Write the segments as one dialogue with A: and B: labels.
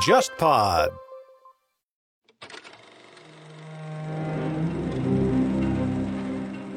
A: JustPod。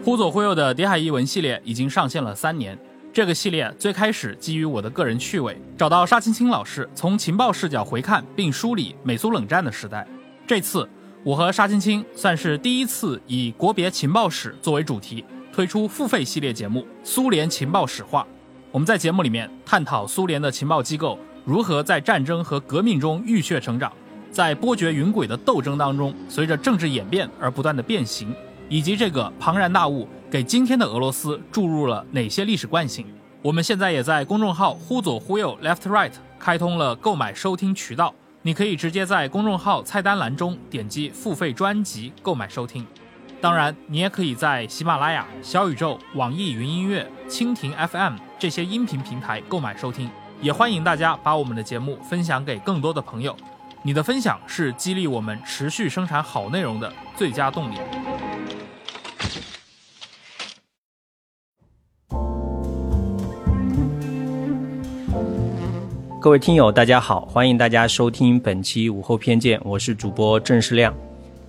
B: 忽左忽右的谍海译文系列已经上线了三年。这个系列最开始基于我的个人趣味，找到沙青青老师，从情报视角回看并梳理美苏冷战的时代。这次我和沙青青算是第一次以国别情报史作为主题，推出付费系列节目《苏联情报史话》。我们在节目里面探讨苏联的情报机构如何在战争和革命中浴血成长，在波谲云诡的斗争当中，随着政治演变而不断的变形。以及这个庞然大物给今天的俄罗斯注入了哪些历史惯性？我们现在也在公众号“忽左忽右 （Left Right）” 开通了购买收听渠道，你可以直接在公众号菜单栏中点击付费专辑购买收听。当然，你也可以在喜马拉雅、小宇宙、网易云音乐、蜻蜓 FM 这些音频平台购买收听。也欢迎大家把我们的节目分享给更多的朋友，你的分享是激励我们持续生产好内容的最佳动力。
C: 各位听友，大家好，欢迎大家收听本期午后偏见，我是主播郑世亮。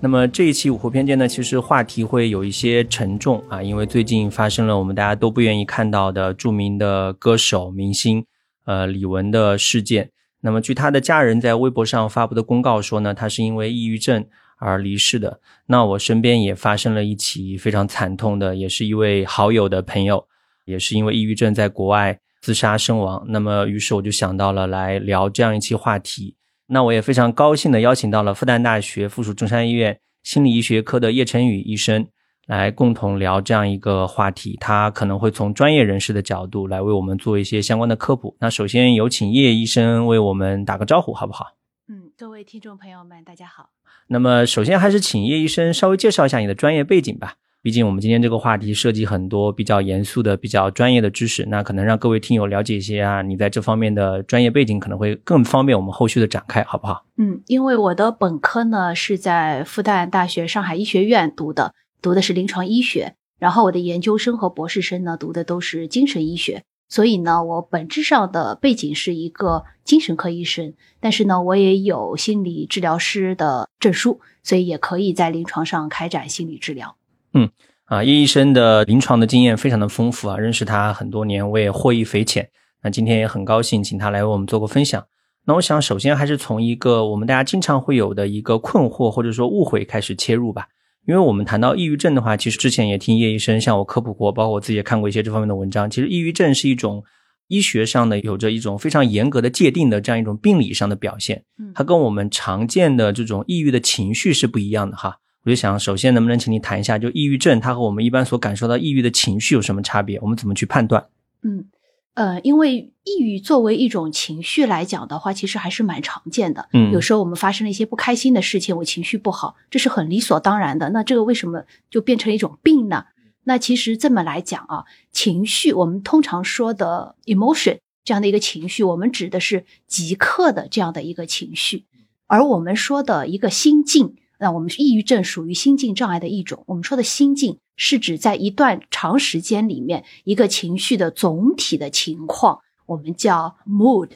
C: 那么这一期午后偏见呢，其实话题会有一些沉重啊，因为最近发生了我们大家都不愿意看到的著名的歌手明星呃李玟的事件。那么据他的家人在微博上发布的公告说呢，他是因为抑郁症而离世的。那我身边也发生了一起非常惨痛的，也是一位好友的朋友，也是因为抑郁症在国外。自杀身亡，那么于是我就想到了来聊这样一期话题。那我也非常高兴的邀请到了复旦大学附属中山医院心理医学科的叶晨宇医生来共同聊这样一个话题。他可能会从专业人士的角度来为我们做一些相关的科普。那首先有请叶医生为我们打个招呼，好不好？
D: 嗯，各位听众朋友们，大家好。
C: 那么首先还是请叶医生稍微介绍一下你的专业背景吧。毕竟我们今天这个话题涉及很多比较严肃的、比较专业的知识，那可能让各位听友了解一些啊，你在这方面的专业背景可能会更方便我们后续的展开，好不好？
D: 嗯，因为我的本科呢是在复旦大学上海医学院读的，读的是临床医学，然后我的研究生和博士生呢读的都是精神医学，所以呢我本质上的背景是一个精神科医生，但是呢我也有心理治疗师的证书，所以也可以在临床上开展心理治疗。
C: 嗯啊，叶医生的临床的经验非常的丰富啊，认识他很多年，我也获益匪浅。那今天也很高兴，请他来为我们做个分享。那我想首先还是从一个我们大家经常会有的一个困惑或者说误会开始切入吧。因为我们谈到抑郁症的话，其实之前也听叶医生向我科普过，包括我自己也看过一些这方面的文章。其实抑郁症是一种医学上的有着一种非常严格的界定的这样一种病理上的表现，它跟我们常见的这种抑郁的情绪是不一样的哈。我就想，首先能不能请你谈一下，就抑郁症，它和我们一般所感受到抑郁的情绪有什么差别？我们怎么去判断？
D: 嗯，呃，因为抑郁作为一种情绪来讲的话，其实还是蛮常见的。
C: 嗯，
D: 有时候我们发生了一些不开心的事情，我情绪不好，这是很理所当然的。那这个为什么就变成了一种病呢？那其实这么来讲啊，情绪我们通常说的 emotion 这样的一个情绪，我们指的是即刻的这样的一个情绪，而我们说的一个心境。那我们抑郁症属于心境障碍的一种。我们说的心境是指在一段长时间里面一个情绪的总体的情况，我们叫 mood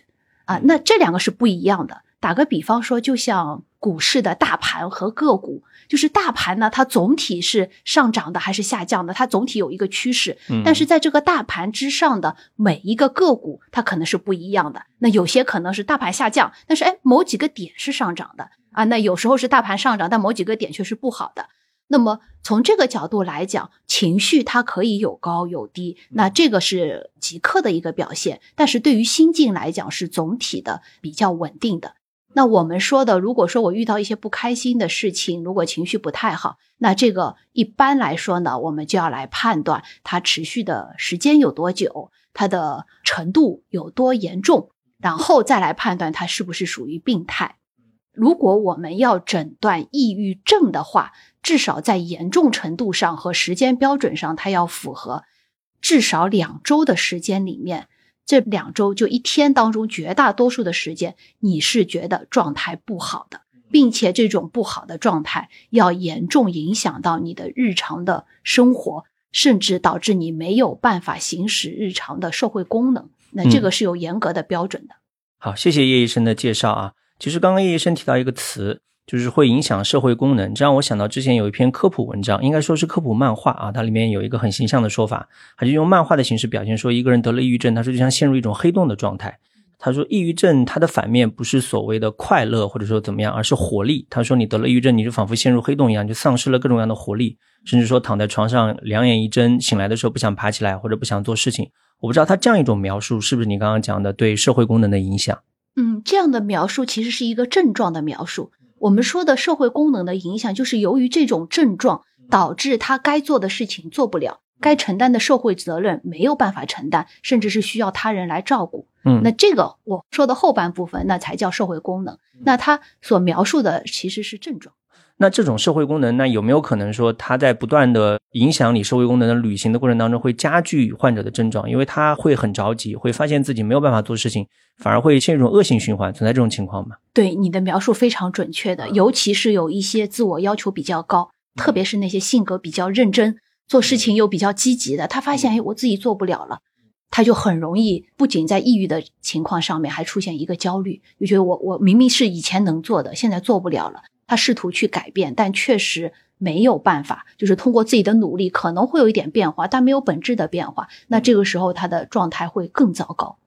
D: 啊。那这两个是不一样的。打个比方说，就像股市的大盘和个股，就是大盘呢，它总体是上涨的还是下降的？它总体有一个趋势，但是在这个大盘之上的每一个个股，它可能是不一样的。那有些可能是大盘下降，但是哎，某几个点是上涨的。啊，那有时候是大盘上涨，但某几个点却是不好的。那么从这个角度来讲，情绪它可以有高有低，那这个是即刻的一个表现。但是对于心境来讲，是总体的比较稳定的。那我们说的，如果说我遇到一些不开心的事情，如果情绪不太好，那这个一般来说呢，我们就要来判断它持续的时间有多久，它的程度有多严重，然后再来判断它是不是属于病态。如果我们要诊断抑郁症的话，至少在严重程度上和时间标准上，它要符合至少两周的时间里面，这两周就一天当中绝大多数的时间，你是觉得状态不好的，并且这种不好的状态要严重影响到你的日常的生活，甚至导致你没有办法行使日常的社会功能。那这个是有严格的标准的。
C: 好，谢谢叶医生的介绍啊。其实刚刚叶医生提到一个词，就是会影响社会功能，这让我想到之前有一篇科普文章，应该说是科普漫画啊，它里面有一个很形象的说法，它就用漫画的形式表现说，一个人得了抑郁症，他说就像陷入一种黑洞的状态。他说，抑郁症它的反面不是所谓的快乐或者说怎么样，而是活力。他说，你得了抑郁症，你就仿佛陷入黑洞一样，就丧失了各种各样的活力，甚至说躺在床上两眼一睁，醒来的时候不想爬起来或者不想做事情。我不知道他这样一种描述是不是你刚刚讲的对社会功能的影响？
D: 嗯，这样的描述其实是一个症状的描述。我们说的社会功能的影响，就是由于这种症状导致他该做的事情做不了。该承担的社会责任没有办法承担，甚至是需要他人来照顾。
C: 嗯，
D: 那这个我说的后半部分，那才叫社会功能。那他所描述的其实是症状。
C: 那这种社会功能，那有没有可能说它在不断的影响你社会功能的履行的过程当中，会加剧患者的症状？因为他会很着急，会发现自己没有办法做事情，反而会陷入一种恶性循环。存在这种情况吗？
D: 对你的描述非常准确的，尤其是有一些自我要求比较高，特别是那些性格比较认真。做事情又比较积极的，他发现哎，我自己做不了了，他就很容易不仅在抑郁的情况上面，还出现一个焦虑，就觉得我我明明是以前能做的，现在做不了了。他试图去改变，但确实没有办法，就是通过自己的努力可能会有一点变化，但没有本质的变化。那这个时候他的状态会更糟糕，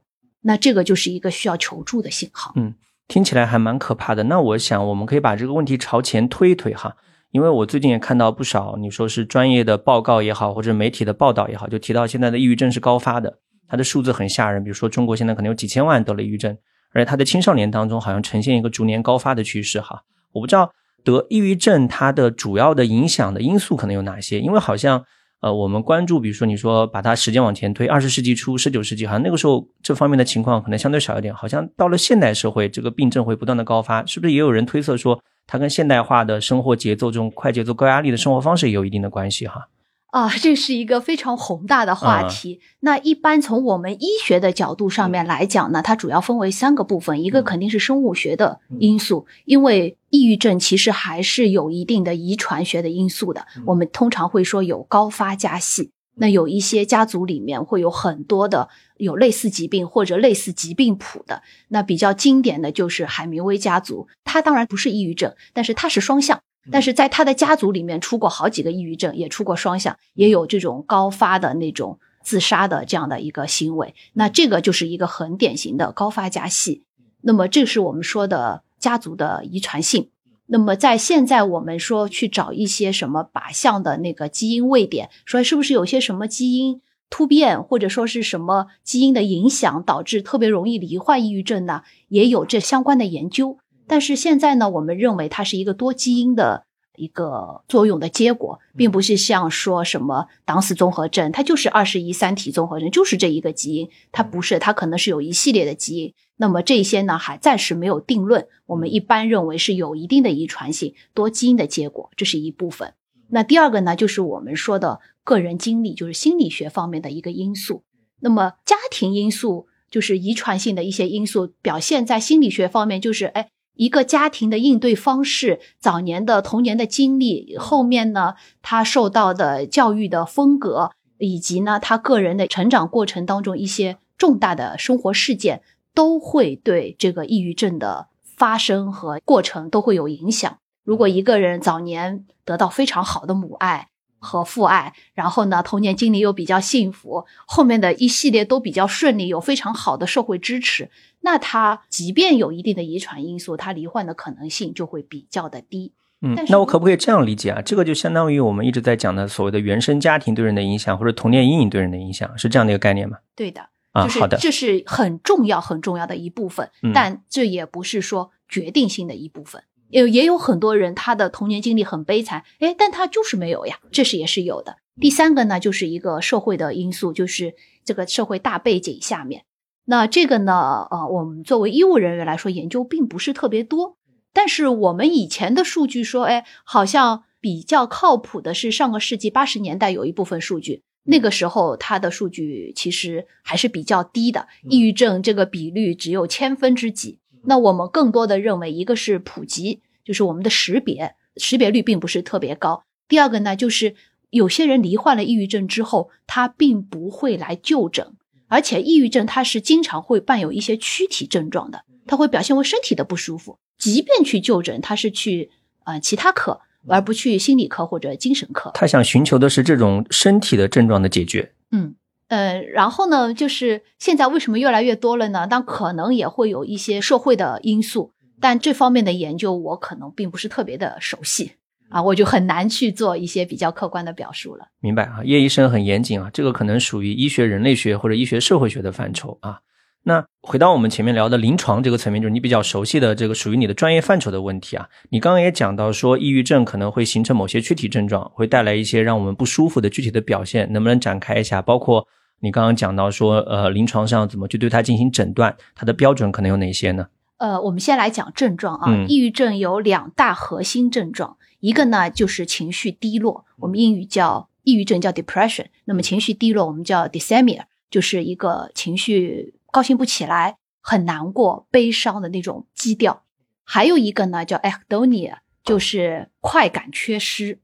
D: 那这个就是一个需要求助的信号。
C: 嗯，听起来还蛮可怕的。那我想我们可以把这个问题朝前推一推哈。因为我最近也看到不少，你说是专业的报告也好，或者媒体的报道也好，就提到现在的抑郁症是高发的，它的数字很吓人。比如说中国现在可能有几千万得了抑郁症，而且它的青少年当中好像呈现一个逐年高发的趋势哈。我不知道得抑郁症它的主要的影响的因素可能有哪些，因为好像呃我们关注，比如说你说把它时间往前推，二十世纪初、十九世纪，好像那个时候这方面的情况可能相对少一点，好像到了现代社会，这个病症会不断的高发，是不是也有人推测说？它跟现代化的生活节奏、这种快节奏、高压力的生活方式也有一定的关系哈。
D: 啊，这是一个非常宏大的话题。那一般从我们医学的角度上面来讲呢，它主要分为三个部分，一个肯定是生物学的因素，因为抑郁症其实还是有一定的遗传学的因素的。我们通常会说有高发加系。那有一些家族里面会有很多的有类似疾病或者类似疾病谱的，那比较经典的就是海明威家族。他当然不是抑郁症，但是他是双向，但是在他的家族里面出过好几个抑郁症，也出过双向，也有这种高发的那种自杀的这样的一个行为。那这个就是一个很典型的高发家系。那么这是我们说的家族的遗传性。那么在现在，我们说去找一些什么靶向的那个基因位点，说是不是有些什么基因突变，或者说是什么基因的影响，导致特别容易罹患抑郁症呢？也有这相关的研究。但是现在呢，我们认为它是一个多基因的一个作用的结果，并不是像说什么党死综合症，它就是二十一三体综合症，就是这一个基因，它不是，它可能是有一系列的基因。那么这些呢，还暂时没有定论。我们一般认为是有一定的遗传性多基因的结果，这是一部分。那第二个呢，就是我们说的个人经历，就是心理学方面的一个因素。那么家庭因素就是遗传性的一些因素，表现在心理学方面，就是哎，一个家庭的应对方式、早年的童年的经历、后面呢他受到的教育的风格，以及呢他个人的成长过程当中一些重大的生活事件。都会对这个抑郁症的发生和过程都会有影响。如果一个人早年得到非常好的母爱和父爱，然后呢童年经历又比较幸福，后面的一系列都比较顺利，有非常好的社会支持，那他即便有一定的遗传因素，他罹患的可能性就会比较的低。
C: 嗯，那我可不可以这样理解啊？这个就相当于我们一直在讲的所谓的原生家庭对人的影响，或者童年阴影对人的影响，是这样的一个概念吗？
D: 对的。
C: 啊，
D: 好的，这是很重要很重要的一部分，但这也不是说决定性的一部分。也也有很多人他的童年经历很悲惨，哎，但他就是没有呀，这是也是有的。第三个呢，就是一个社会的因素，就是这个社会大背景下面。那这个呢，呃，我们作为医务人员来说，研究并不是特别多。但是我们以前的数据说，哎，好像比较靠谱的是上个世纪八十年代有一部分数据。那个时候，它的数据其实还是比较低的，抑郁症这个比率只有千分之几。那我们更多的认为，一个是普及，就是我们的识别识别率并不是特别高。第二个呢，就是有些人罹患了抑郁症之后，他并不会来就诊，而且抑郁症它是经常会伴有一些躯体症状的，它会表现为身体的不舒服。即便去就诊，他是去呃其他科，而不去心理科或者精神科。
C: 他想寻求的是这种身体的症状的解决。
D: 嗯呃，然后呢，就是现在为什么越来越多了呢？但可能也会有一些社会的因素，但这方面的研究我可能并不是特别的熟悉啊，我就很难去做一些比较客观的表述了。
C: 明白啊，叶医生很严谨啊，这个可能属于医学人类学或者医学社会学的范畴啊。那回到我们前面聊的临床这个层面，就是你比较熟悉的这个属于你的专业范畴的问题啊。你刚刚也讲到说，抑郁症可能会形成某些躯体症状，会带来一些让我们不舒服的具体的表现，能不能展开一下？包括你刚刚讲到说，呃，临床上怎么去对它进行诊断，它的标准可能有哪些呢？
D: 呃，我们先来讲症状啊。抑郁症有两大核心症状，一个呢就是情绪低落，我们英语叫抑郁症叫 depression，那么情绪低落我们叫 dysthymia，就是一个情绪。高兴不起来，很难过、悲伤的那种基调。还有一个呢，叫 anhedonia，就是快感缺失。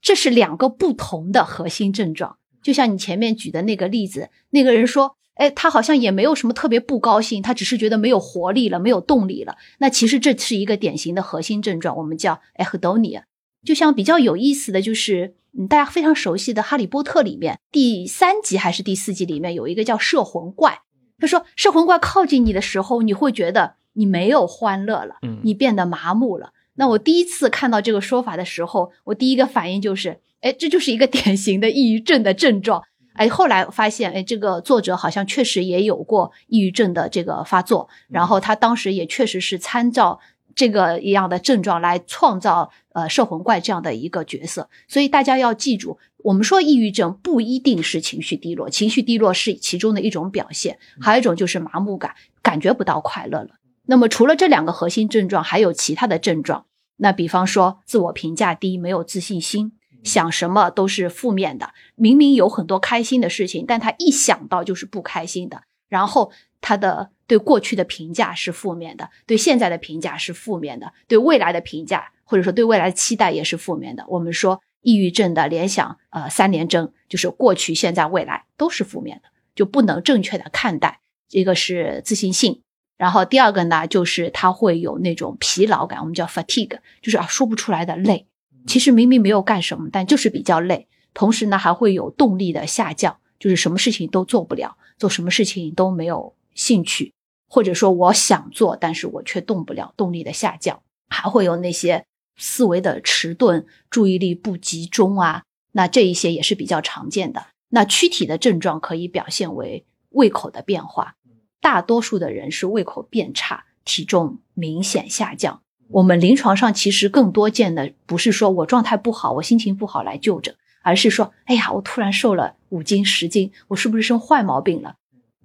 D: 这是两个不同的核心症状。就像你前面举的那个例子，那个人说：“哎，他好像也没有什么特别不高兴，他只是觉得没有活力了，没有动力了。”那其实这是一个典型的核心症状，我们叫 anhedonia。就像比较有意思的就是，嗯，大家非常熟悉的《哈利波特》里面第三集还是第四集里面有一个叫摄魂怪。他说：“摄魂怪靠近你的时候，你会觉得你没有欢乐了，你变得麻木了。那我第一次看到这个说法的时候，我第一个反应就是，哎，这就是一个典型的抑郁症的症状。哎，后来发现，哎，这个作者好像确实也有过抑郁症的这个发作，然后他当时也确实是参照。”这个一样的症状来创造呃摄魂怪这样的一个角色，所以大家要记住，我们说抑郁症不一定是情绪低落，情绪低落是其中的一种表现，还有一种就是麻木感，感觉不到快乐了。那么除了这两个核心症状，还有其他的症状，那比方说自我评价低，没有自信心，想什么都是负面的，明明有很多开心的事情，但他一想到就是不开心的，然后他的。对过去的评价是负面的，对现在的评价是负面的，对未来的评价或者说对未来的期待也是负面的。我们说抑郁症的联想，呃，三联征就是过去、现在、未来都是负面的，就不能正确的看待。一个是自信性，然后第二个呢，就是他会有那种疲劳感，我们叫 fatigue，就是啊说不出来的累。其实明明没有干什么，但就是比较累。同时呢，还会有动力的下降，就是什么事情都做不了，做什么事情都没有兴趣。或者说我想做，但是我却动不了，动力的下降，还会有那些思维的迟钝、注意力不集中啊，那这一些也是比较常见的。那躯体的症状可以表现为胃口的变化，大多数的人是胃口变差，体重明显下降。我们临床上其实更多见的不是说我状态不好，我心情不好来就诊，而是说，哎呀，我突然瘦了五斤、十斤，我是不是生坏毛病了？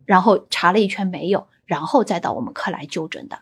D: 然后查了一圈没有。然后再到我们科来就诊的，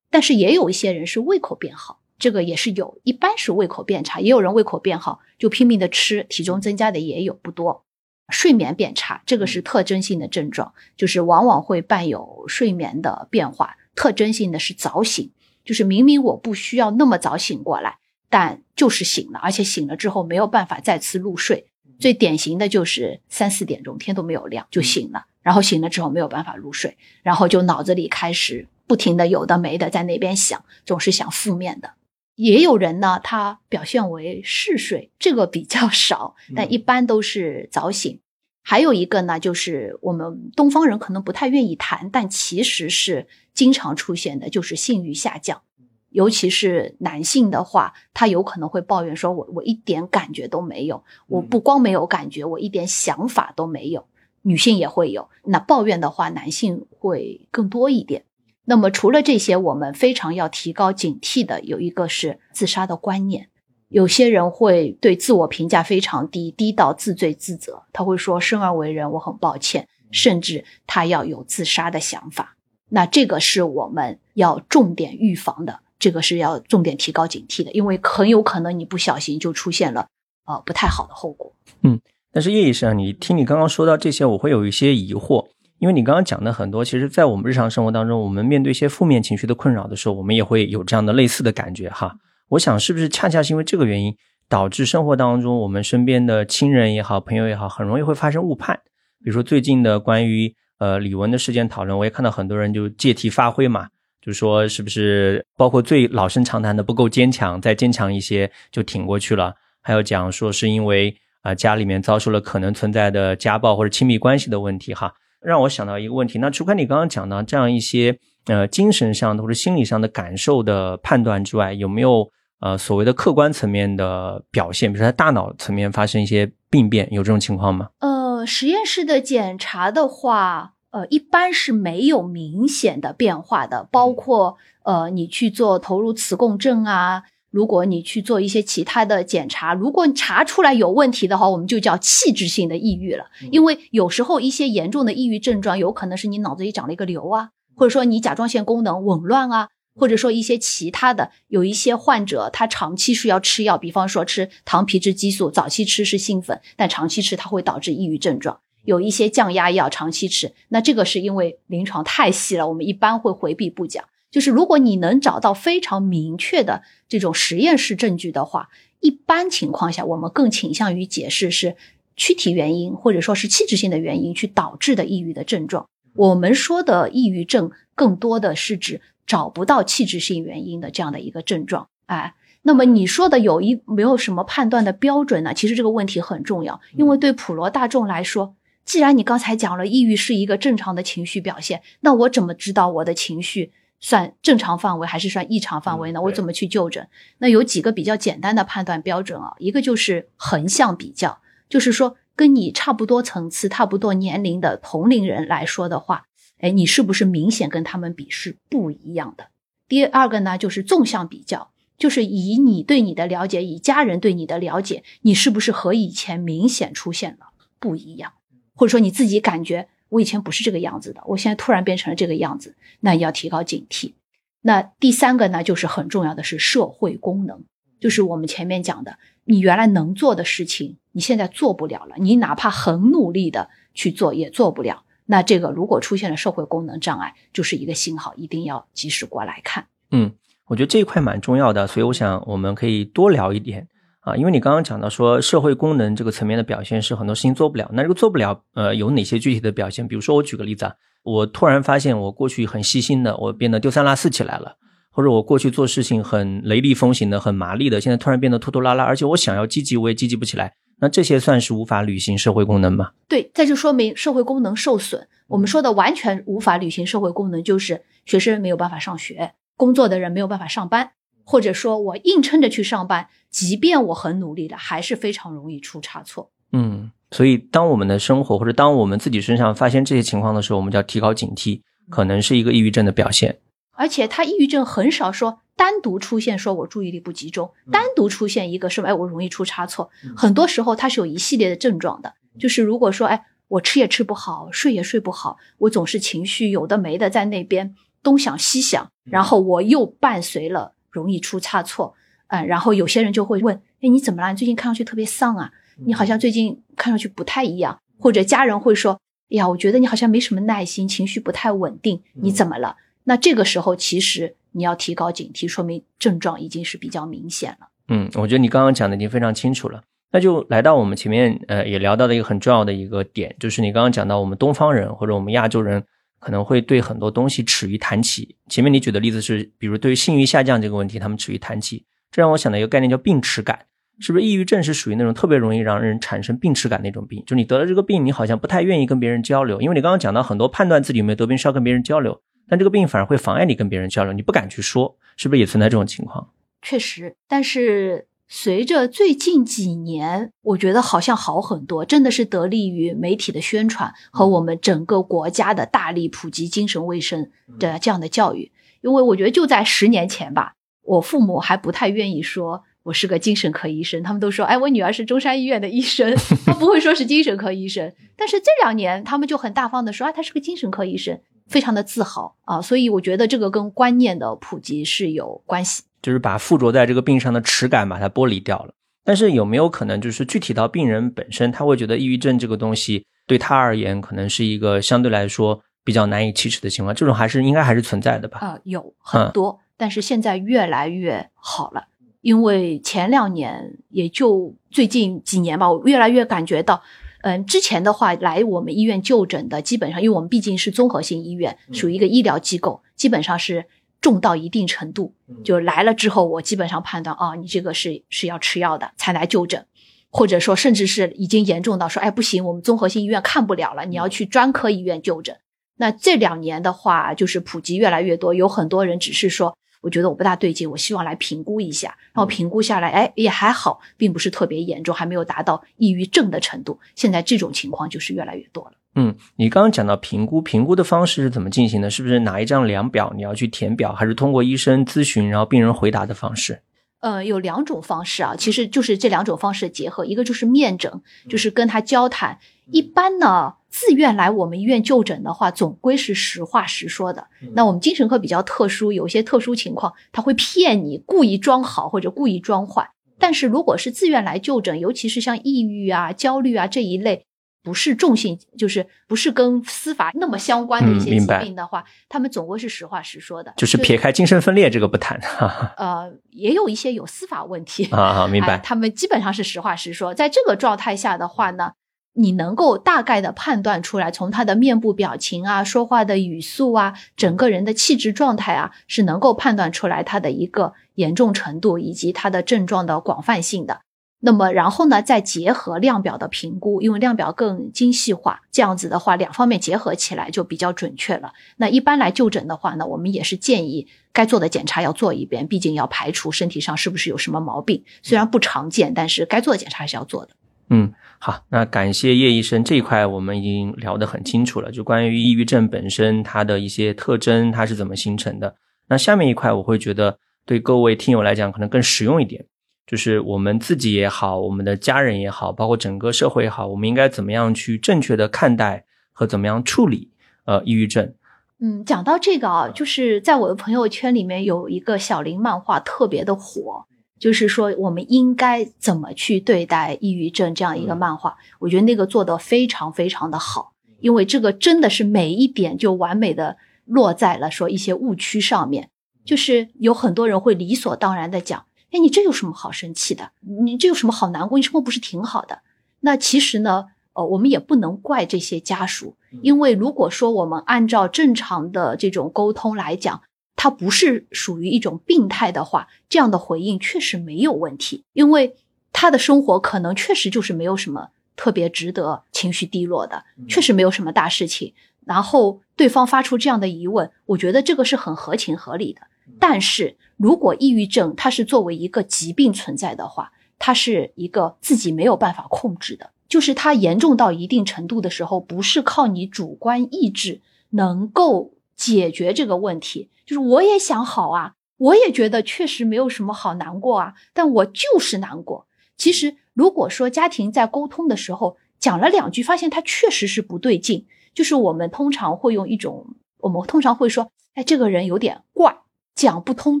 D: 但是也有一些人是胃口变好，这个也是有，一般是胃口变差，也有人胃口变好就拼命的吃，体重增加的也有不多。睡眠变差，这个是特征性的症状，就是往往会伴有睡眠的变化，特征性的是早醒，就是明明我不需要那么早醒过来，但就是醒了，而且醒了之后没有办法再次入睡。最典型的就是三四点钟天都没有亮就醒了。然后醒了之后没有办法入睡，然后就脑子里开始不停的有的没的在那边想，总是想负面的。也有人呢，他表现为嗜睡，这个比较少，但一般都是早醒。还有一个呢，就是我们东方人可能不太愿意谈，但其实是经常出现的，就是性欲下降。尤其是男性的话，他有可能会抱怨说：“我我一点感觉都没有，我不光没有感觉，我一点想法都没有。”女性也会有，那抱怨的话，男性会更多一点。那么除了这些，我们非常要提高警惕的有一个是自杀的观念。有些人会对自我评价非常低，低到自罪自责，他会说生而为人我很抱歉，甚至他要有自杀的想法。那这个是我们要重点预防的，这个是要重点提高警惕的，因为很有可能你不小心就出现了呃不太好的后果。
C: 嗯。但是叶医生，你听你刚刚说到这些，我会有一些疑惑，因为你刚刚讲的很多，其实，在我们日常生活当中，我们面对一些负面情绪的困扰的时候，我们也会有这样的类似的感觉哈。我想，是不是恰恰是因为这个原因，导致生活当中我们身边的亲人也好，朋友也好，很容易会发生误判。比如说最近的关于呃李玟的事件讨论，我也看到很多人就借题发挥嘛，就说是不是包括最老生常谈的不够坚强，再坚强一些就挺过去了，还有讲说是因为啊家里面遭受了可能存在的家暴或者亲密关系的问题哈，让我想到一个问题，那除开你刚刚讲到这样一些呃精神上的或者心理上的感受的判断之外，有没有？呃，所谓的客观层面的表现，比如说他大脑层面发生一些病变，有这种情况吗？
D: 呃，实验室的检查的话，呃，一般是没有明显的变化的。包括呃，你去做投入磁共振啊，如果你去做一些其他的检查，如果查出来有问题的话，我们就叫器质性的抑郁了。因为有时候一些严重的抑郁症状，有可能是你脑子里长了一个瘤啊，或者说你甲状腺功能紊乱啊。或者说一些其他的，有一些患者他长期是要吃药，比方说吃糖皮质激素，早期吃是兴奋，但长期吃它会导致抑郁症状。有一些降压药长期吃，那这个是因为临床太细了，我们一般会回避不讲。就是如果你能找到非常明确的这种实验室证据的话，一般情况下我们更倾向于解释是躯体原因或者说是器质性的原因去导致的抑郁的症状。我们说的抑郁症更多的是指。找不到器质性原因的这样的一个症状，哎，那么你说的有一没有什么判断的标准呢？其实这个问题很重要，因为对普罗大众来说，既然你刚才讲了抑郁是一个正常的情绪表现，那我怎么知道我的情绪算正常范围还是算异常范围呢？我怎么去就诊？那有几个比较简单的判断标准啊，一个就是横向比较，就是说跟你差不多层次、差不多年龄的同龄人来说的话。哎，你是不是明显跟他们比是不一样的？第二个呢，就是纵向比较，就是以你对你的了解，以家人对你的了解，你是不是和以前明显出现了不一样？或者说你自己感觉我以前不是这个样子的，我现在突然变成了这个样子，那要提高警惕。那第三个呢，就是很重要的是社会功能，就是我们前面讲的，你原来能做的事情，你现在做不了了，你哪怕很努力的去做，也做不了。那这个如果出现了社会功能障碍，就是一个信号，一定要及时过来看。
C: 嗯，我觉得这一块蛮重要的，所以我想我们可以多聊一点啊，因为你刚刚讲到说社会功能这个层面的表现是很多事情做不了，那这个做不了，呃，有哪些具体的表现？比如说我举个例子啊，我突然发现我过去很细心的，我变得丢三落四起来了，或者我过去做事情很雷厉风行的、很麻利的，现在突然变得拖拖拉拉，而且我想要积极，我也积极不起来。那这些算是无法履行社会功能吗？
D: 对，这就说明社会功能受损。我们说的完全无法履行社会功能，就是学生没有办法上学，工作的人没有办法上班，或者说我硬撑着去上班，即便我很努力了，还是非常容易出差错。
C: 嗯，所以当我们的生活或者当我们自己身上发现这些情况的时候，我们就要提高警惕，可能是一个抑郁症的表现。
D: 而且他抑郁症很少说。单独出现说我注意力不集中，单独出现一个是哎我容易出差错，很多时候它是有一系列的症状的。就是如果说哎我吃也吃不好，睡也睡不好，我总是情绪有的没的在那边东想西想，然后我又伴随了容易出差错，嗯，然后有些人就会问，哎你怎么了？你最近看上去特别丧啊，你好像最近看上去不太一样，或者家人会说，哎呀我觉得你好像没什么耐心，情绪不太稳定，你怎么了？那这个时候其实。你要提高警惕，说明症状已经是比较明显了。
C: 嗯，我觉得你刚刚讲的已经非常清楚了。那就来到我们前面呃也聊到的一个很重要的一个点，就是你刚刚讲到我们东方人或者我们亚洲人可能会对很多东西耻于谈起。前面你举的例子是，比如对于性欲下降这个问题，他们耻于谈起。这让我想到一个概念叫病耻感，是不是？抑郁症是属于那种特别容易让人产生病耻感那种病，就你得了这个病，你好像不太愿意跟别人交流，因为你刚刚讲到很多判断自己有没有得病是要跟别人交流。但这个病反而会妨碍你跟别人交流，你不敢去说，是不是也存在这种情况？
D: 确实，但是随着最近几年，我觉得好像好很多，真的是得力于媒体的宣传和我们整个国家的大力普及精神卫生的这样的教育。因为我觉得就在十年前吧，我父母还不太愿意说我是个精神科医生，他们都说：“哎，我女儿是中山医院的医生。”他不会说是精神科医生。但是这两年，他们就很大方的说：“啊，他是个精神科医生。”非常的自豪啊，所以我觉得这个跟观念的普及是有关系，
C: 就是把附着在这个病上的耻感把它剥离掉了。但是有没有可能，就是具体到病人本身，他会觉得抑郁症这个东西对他而言，可能是一个相对来说比较难以启齿的情况？这种还是应该还是存在的吧？
D: 啊，有很多，但是现在越来越好了，因为前两年也就最近几年吧，我越来越感觉到。嗯，之前的话来我们医院就诊的，基本上因为我们毕竟是综合性医院，属于一个医疗机构，基本上是重到一定程度，就来了之后，我基本上判断哦，你这个是是要吃药的才来就诊，或者说甚至是已经严重到说，哎不行，我们综合性医院看不了了，你要去专科医院就诊。那这两年的话，就是普及越来越多，有很多人只是说。我觉得我不大对劲，我希望来评估一下，然后评估下来，哎，也还好，并不是特别严重，还没有达到抑郁症的程度。现在这种情况就是越来越多了。
C: 嗯，你刚刚讲到评估，评估的方式是怎么进行的？是不是拿一张量表，你要去填表，还是通过医生咨询，然后病人回答的方式？
D: 呃，有两种方式啊，其实就是这两种方式结合，一个就是面诊，就是跟他交谈。一般呢，自愿来我们医院就诊的话，总归是实话实说的。那我们精神科比较特殊，有些特殊情况他会骗你，故意装好或者故意装坏。但是如果是自愿来就诊，尤其是像抑郁啊、焦虑啊这一类，不是重性，就是不是跟司法那么相关的一些疾病的话，他们总归是实话实说的。
C: 就是撇开精神分裂这个不谈，
D: 呃，也有一些有司法问题
C: 啊，明白。
D: 他们基本上是实话实说，在这个状态下的话呢。你能够大概的判断出来，从他的面部表情啊、说话的语速啊、整个人的气质状态啊，是能够判断出来他的一个严重程度以及他的症状的广泛性的。那么，然后呢，再结合量表的评估，因为量表更精细化，这样子的话，两方面结合起来就比较准确了。那一般来就诊的话呢，我们也是建议该做的检查要做一遍，毕竟要排除身体上是不是有什么毛病。虽然不常见，但是该做的检查还是要做的。
C: 嗯。好，那感谢叶医生这一块我们已经聊得很清楚了，就关于抑郁症本身它的一些特征，它是怎么形成的。那下面一块我会觉得对各位听友来讲可能更实用一点，就是我们自己也好，我们的家人也好，包括整个社会也好，我们应该怎么样去正确的看待和怎么样处理呃抑郁症。
D: 嗯，讲到这个啊，就是在我的朋友圈里面有一个小林漫画特别的火。就是说，我们应该怎么去对待抑郁症这样一个漫画？我觉得那个做的非常非常的好，因为这个真的是每一点就完美的落在了说一些误区上面。就是有很多人会理所当然的讲：“哎，你这有什么好生气的？你这有什么好难过？你生活不是挺好的？”那其实呢，呃，我们也不能怪这些家属，因为如果说我们按照正常的这种沟通来讲。他不是属于一种病态的话，这样的回应确实没有问题，因为他的生活可能确实就是没有什么特别值得情绪低落的，确实没有什么大事情。然后对方发出这样的疑问，我觉得这个是很合情合理的。但是如果抑郁症它是作为一个疾病存在的话，它是一个自己没有办法控制的，就是它严重到一定程度的时候，不是靠你主观意志能够解决这个问题。就是我也想好啊，我也觉得确实没有什么好难过啊，但我就是难过。其实如果说家庭在沟通的时候讲了两句，发现他确实是不对劲，就是我们通常会用一种，我们通常会说，哎，这个人有点怪，讲不通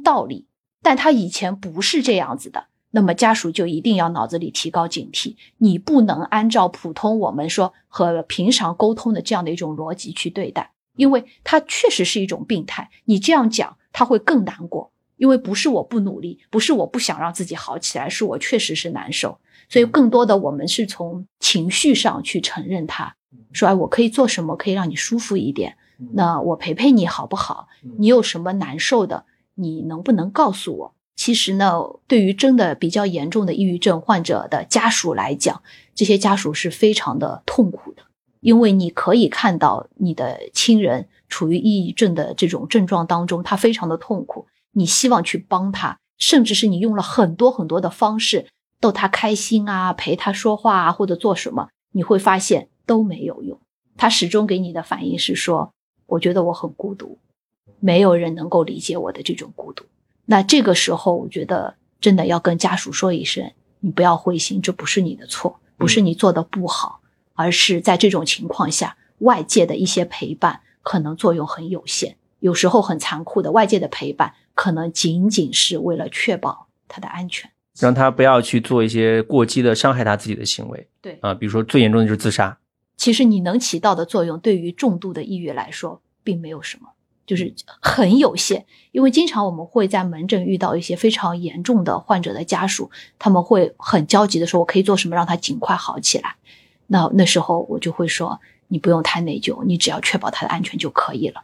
D: 道理，但他以前不是这样子的。那么家属就一定要脑子里提高警惕，你不能按照普通我们说和平常沟通的这样的一种逻辑去对待。因为他确实是一种病态，你这样讲他会更难过。因为不是我不努力，不是我不想让自己好起来，是我确实是难受。所以更多的我们是从情绪上去承认他，说哎，我可以做什么可以让你舒服一点？那我陪陪你好不好？你有什么难受的，你能不能告诉我？其实呢，对于真的比较严重的抑郁症患者的家属来讲，这些家属是非常的痛苦的。因为你可以看到你的亲人处于抑郁症的这种症状当中，他非常的痛苦。你希望去帮他，甚至是你用了很多很多的方式逗他开心啊，陪他说话啊，或者做什么，你会发现都没有用。他始终给你的反应是说：“我觉得我很孤独，没有人能够理解我的这种孤独。”那这个时候，我觉得真的要跟家属说一声：“你不要灰心，这不是你的错，不是你做的不好。”而是在这种情况下，外界的一些陪伴可能作用很有限，有时候很残酷的。外界的陪伴可能仅仅是为了确保他的安全，
C: 让他不要去做一些过激的伤害他自己的行为。
D: 对
C: 啊，比如说最严重的就是自杀。
D: 其实你能起到的作用，对于重度的抑郁来说，并没有什么，就是很有限。因为经常我们会在门诊遇到一些非常严重的患者的家属，他们会很焦急的说：“我可以做什么让他尽快好起来？”那那时候我就会说，你不用太内疚，你只要确保他的安全就可以了。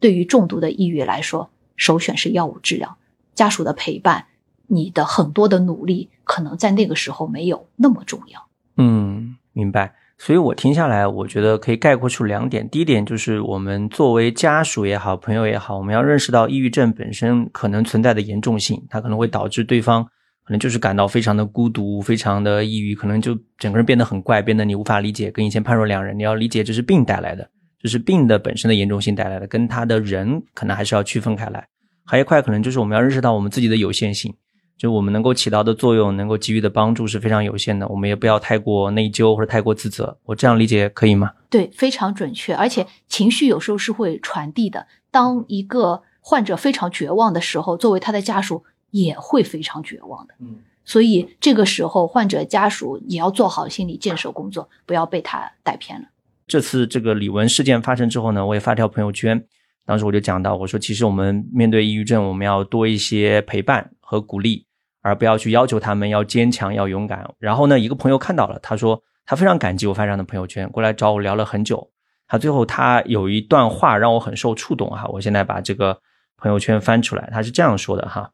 D: 对于重度的抑郁来说，首选是药物治疗，家属的陪伴，你的很多的努力可能在那个时候没有那么重要。
C: 嗯，明白。所以我听下来，我觉得可以概括出两点。第一点就是，我们作为家属也好，朋友也好，我们要认识到抑郁症本身可能存在的严重性，它可能会导致对方可能就是感到非常的孤独，非常的抑郁，可能就整个人变得很怪，变得你无法理解，跟以前判若两人。你要理解这是病带来的，这是病的本身的严重性带来的，跟他的人可能还是要区分开来。还有一块可能就是我们要认识到我们自己的有限性。就我们能够起到的作用，能够给予的帮助是非常有限的。我们也不要太过内疚或者太过自责。我这样理解可以吗？
D: 对，非常准确。而且情绪有时候是会传递的。当一个患者非常绝望的时候，作为他的家属也会非常绝望的。
C: 嗯，
D: 所以这个时候患者家属也要做好心理建设工作，不要被他带偏了。
C: 这次这个李文事件发生之后呢，我也发条朋友圈，当时我就讲到，我说其实我们面对抑郁症，我们要多一些陪伴和鼓励。而不要去要求他们要坚强、要勇敢。然后呢，一个朋友看到了，他说他非常感激我发这样的朋友圈，过来找我聊了很久。他最后他有一段话让我很受触动哈，我现在把这个朋友圈翻出来，他是这样说的哈，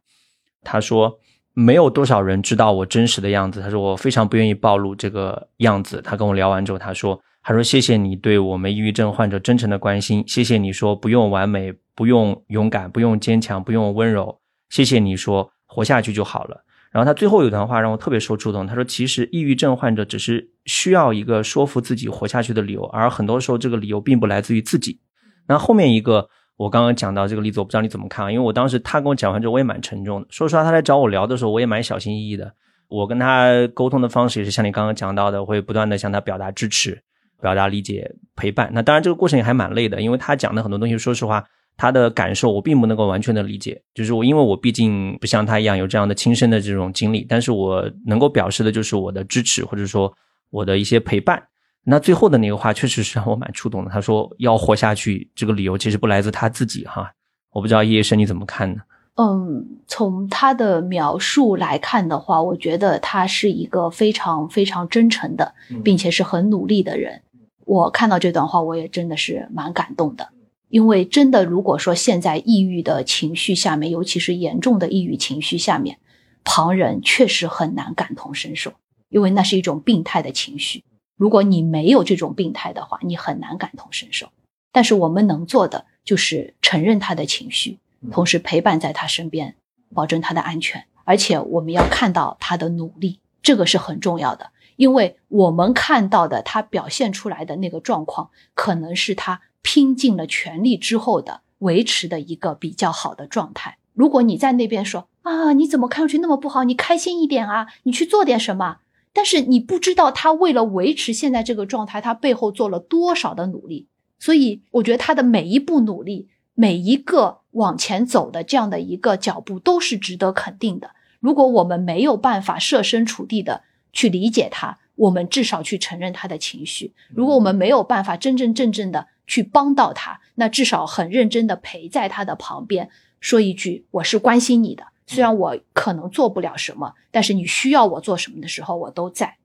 C: 他说没有多少人知道我真实的样子，他说我非常不愿意暴露这个样子。他跟我聊完之后，他说他说谢谢你对我们抑郁症患者真诚的关心，谢谢你说不用完美，不用勇敢，不用坚强，不用温柔，谢谢你说。活下去就好了。然后他最后有段话让我特别受触动。他说：“其实抑郁症患者只是需要一个说服自己活下去的理由，而很多时候这个理由并不来自于自己。”那后面一个我刚刚讲到这个例子，我不知道你怎么看啊？因为我当时他跟我讲完之后，我也蛮沉重的。说实话，他来找我聊的时候，我也蛮小心翼翼的。我跟他沟通的方式也是像你刚刚讲到的，会不断的向他表达支持、表达理解、陪伴。那当然这个过程也还蛮累的，因为他讲的很多东西，说实话。他的感受我并不能够完全的理解，就是我因为我毕竟不像他一样有这样的亲身的这种经历，但是我能够表示的就是我的支持或者说我的一些陪伴。那最后的那个话确实是让我蛮触动的。他说要活下去，这个理由其实不来自他自己哈。我不知道叶医生你怎么看呢？
D: 嗯，从他的描述来看的话，我觉得他是一个非常非常真诚的，并且是很努力的人。我看到这段话，我也真的是蛮感动的。因为真的，如果说现在抑郁的情绪下面，尤其是严重的抑郁情绪下面，旁人确实很难感同身受，因为那是一种病态的情绪。如果你没有这种病态的话，你很难感同身受。但是我们能做的就是承认他的情绪，同时陪伴在他身边，保证他的安全。而且我们要看到他的努力，这个是很重要的，因为我们看到的他表现出来的那个状况，可能是他。拼尽了全力之后的维持的一个比较好的状态。如果你在那边说啊，你怎么看上去那么不好？你开心一点啊，你去做点什么。但是你不知道他为了维持现在这个状态，他背后做了多少的努力。所以我觉得他的每一步努力，每一个往前走的这样的一个脚步，都是值得肯定的。如果我们没有办法设身处地的去理解他，我们至少去承认他的情绪。如果我们没有办法真真正正的。去帮到他，那至少很认真的陪在他的旁边，说一句我是关心你的。虽然我可能做不了什么，但是你需要我做什么的时候，我都在。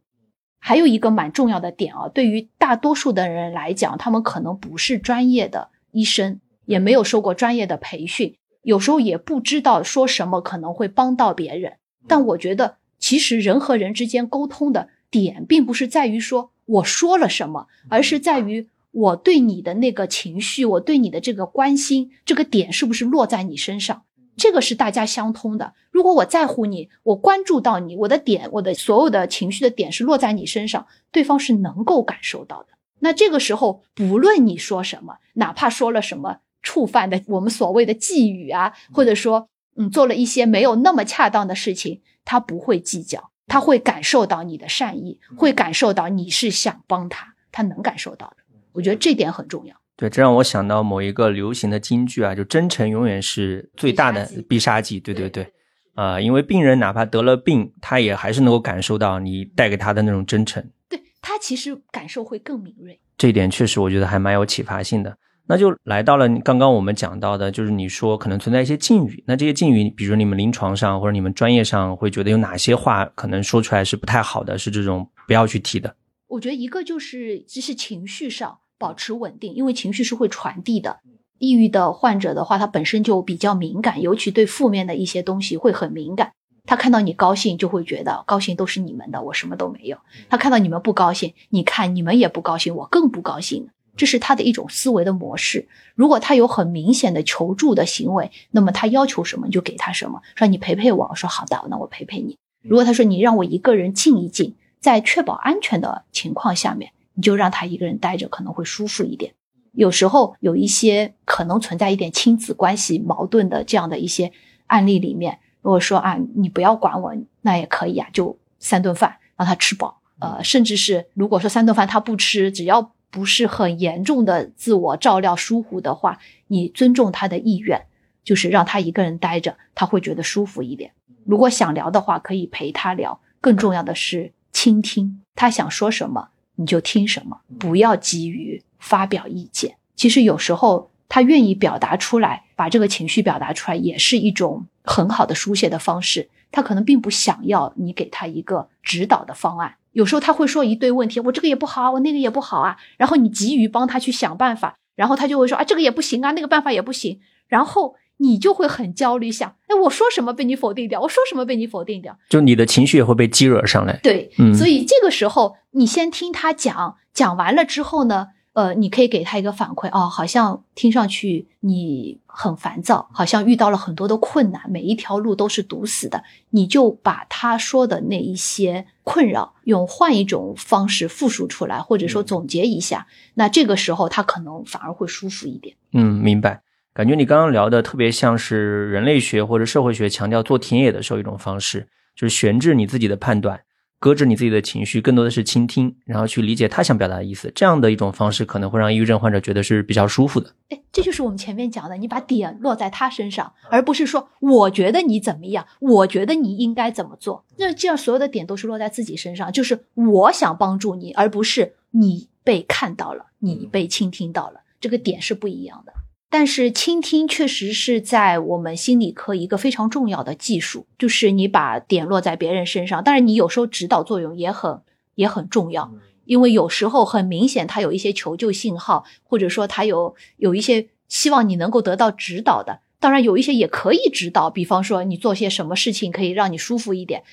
D: 还有一个蛮重要的点啊，对于大多数的人来讲，他们可能不是专业的医生，也没有受过专业的培训，有时候也不知道说什么可能会帮到别人。但我觉得，其实人和人之间沟通的点，并不是在于说我说了什么，而是在于。我对你的那个情绪，我对你的这个关心，这个点是不是落在你身上？这个是大家相通的。如果我在乎你，我关注到你，我的点，我的所有的情绪的点是落在你身上，对方是能够感受到的。那这个时候，不论你说什么，哪怕说了什么触犯的我们所谓的寄语啊，或者说嗯做了一些没有那么恰当的事情，他不会计较，他会感受到你的善意，会感受到你是想帮他，他能感受到的。我觉得这点很重要。
C: 对，这让我想到某一个流行的金句啊，就真诚永远是最大的必杀技。对对对，啊，因为病人哪怕得了病，他也还是能够感受到你带给他的那种真诚。
D: 对他其实感受会更敏锐。
C: 这一点确实我觉得还蛮有启发性的。那就来到了刚刚我们讲到的，就是你说可能存在一些禁语。那这些禁语，比如你们临床上或者你们专业上会觉得有哪些话可能说出来是不太好的，是这种不要去提的。
D: 我觉得一个就是只是情绪上保持稳定，因为情绪是会传递的。抑郁的患者的话，他本身就比较敏感，尤其对负面的一些东西会很敏感。他看到你高兴，就会觉得高兴都是你们的，我什么都没有。他看到你们不高兴，你看你们也不高兴，我更不高兴。这是他的一种思维的模式。如果他有很明显的求助的行为，那么他要求什么就给他什么。说你陪陪我，我说好的，那我陪陪你。如果他说你让我一个人静一静，在确保安全的情况下面，你就让他一个人待着，可能会舒服一点。有时候有一些可能存在一点亲子关系矛盾的这样的一些案例里面，如果说啊，你不要管我，那也可以啊，就三顿饭让他吃饱，呃，甚至是如果说三顿饭他不吃，只要不是很严重的自我照料疏忽的话，你尊重他的意愿，就是让他一个人待着，他会觉得舒服一点。如果想聊的话，可以陪他聊。更重要的是倾听，他想说什么你就听什么，不要急于。发表意见，其实有时候他愿意表达出来，把这个情绪表达出来，也是一种很好的书写的方式。他可能并不想要你给他一个指导的方案，有时候他会说一堆问题，我这个也不好，我那个也不好啊。然后你急于帮他去想办法，然后他就会说啊，这个也不行啊，那个办法也不行。然后你就会很焦虑，想，哎，我说什么被你否定掉？我说什么被你否定掉？
C: 就你的情绪也会被激惹上来。
D: 对，所以这个时候你先听他讲，讲完了之后呢？呃，你可以给他一个反馈哦，好像听上去你很烦躁，好像遇到了很多的困难，每一条路都是堵死的。你就把他说的那一些困扰，用换一种方式复述出来，或者说总结一下。那这个时候他可能反而会舒服一点。
C: 嗯，明白。感觉你刚刚聊的特别像是人类学或者社会学强调做田野的时候一种方式，就是悬置你自己的判断。搁置你自己的情绪，更多的是倾听，然后去理解他想表达的意思。这样的一种方式可能会让抑郁症患者觉得是比较舒服的。
D: 哎，这就是我们前面讲的，你把点落在他身上，而不是说我觉得你怎么样，我觉得你应该怎么做。那这样所有的点都是落在自己身上，就是我想帮助你，而不是你被看到了，你被倾听到了，这个点是不一样的。但是倾听确实是在我们心理科一个非常重要的技术，就是你把点落在别人身上。当然，你有时候指导作用也很也很重要，因为有时候很明显他有一些求救信号，或者说他有有一些希望你能够得到指导的。当然，有一些也可以指导，比方说你做些什么事情可以让你舒服一点，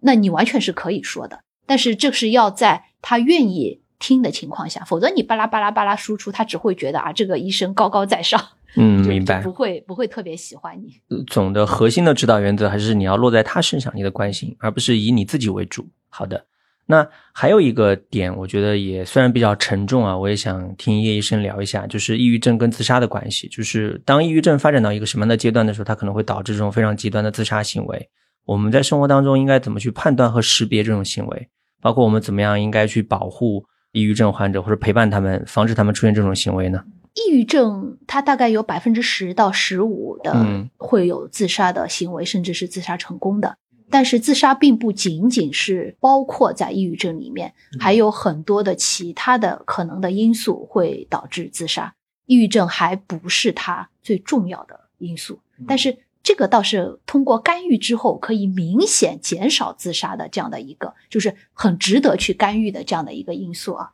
D: 那你完全是可以说的。但是这是要在他愿意。听的情况下，否则你巴拉巴拉巴拉输出，他只会觉得啊，这个医生高高在上，
C: 嗯，明白，
D: 不会不会特别喜欢你。
C: 总的核心的指导原则还是你要落在他身上，你的关心，而不是以你自己为主。好的，那还有一个点，我觉得也虽然比较沉重啊，我也想听叶医生聊一下，就是抑郁症跟自杀的关系。就是当抑郁症发展到一个什么样的阶段的时候，它可能会导致这种非常极端的自杀行为。我们在生活当中应该怎么去判断和识别这种行为？包括我们怎么样应该去保护？抑郁症患者或者陪伴他们，防止他们出现这种行为呢？
D: 抑郁症它大概有百分之十到十五的会有自杀的行为，甚至是自杀成功的。但是自杀并不仅仅是包括在抑郁症里面，还有很多的其他的可能的因素会导致自杀。抑郁症还不是它最重要的因素，但是。这个倒是通过干预之后，可以明显减少自杀的这样的一个，就是很值得去干预的这样的一个因素啊。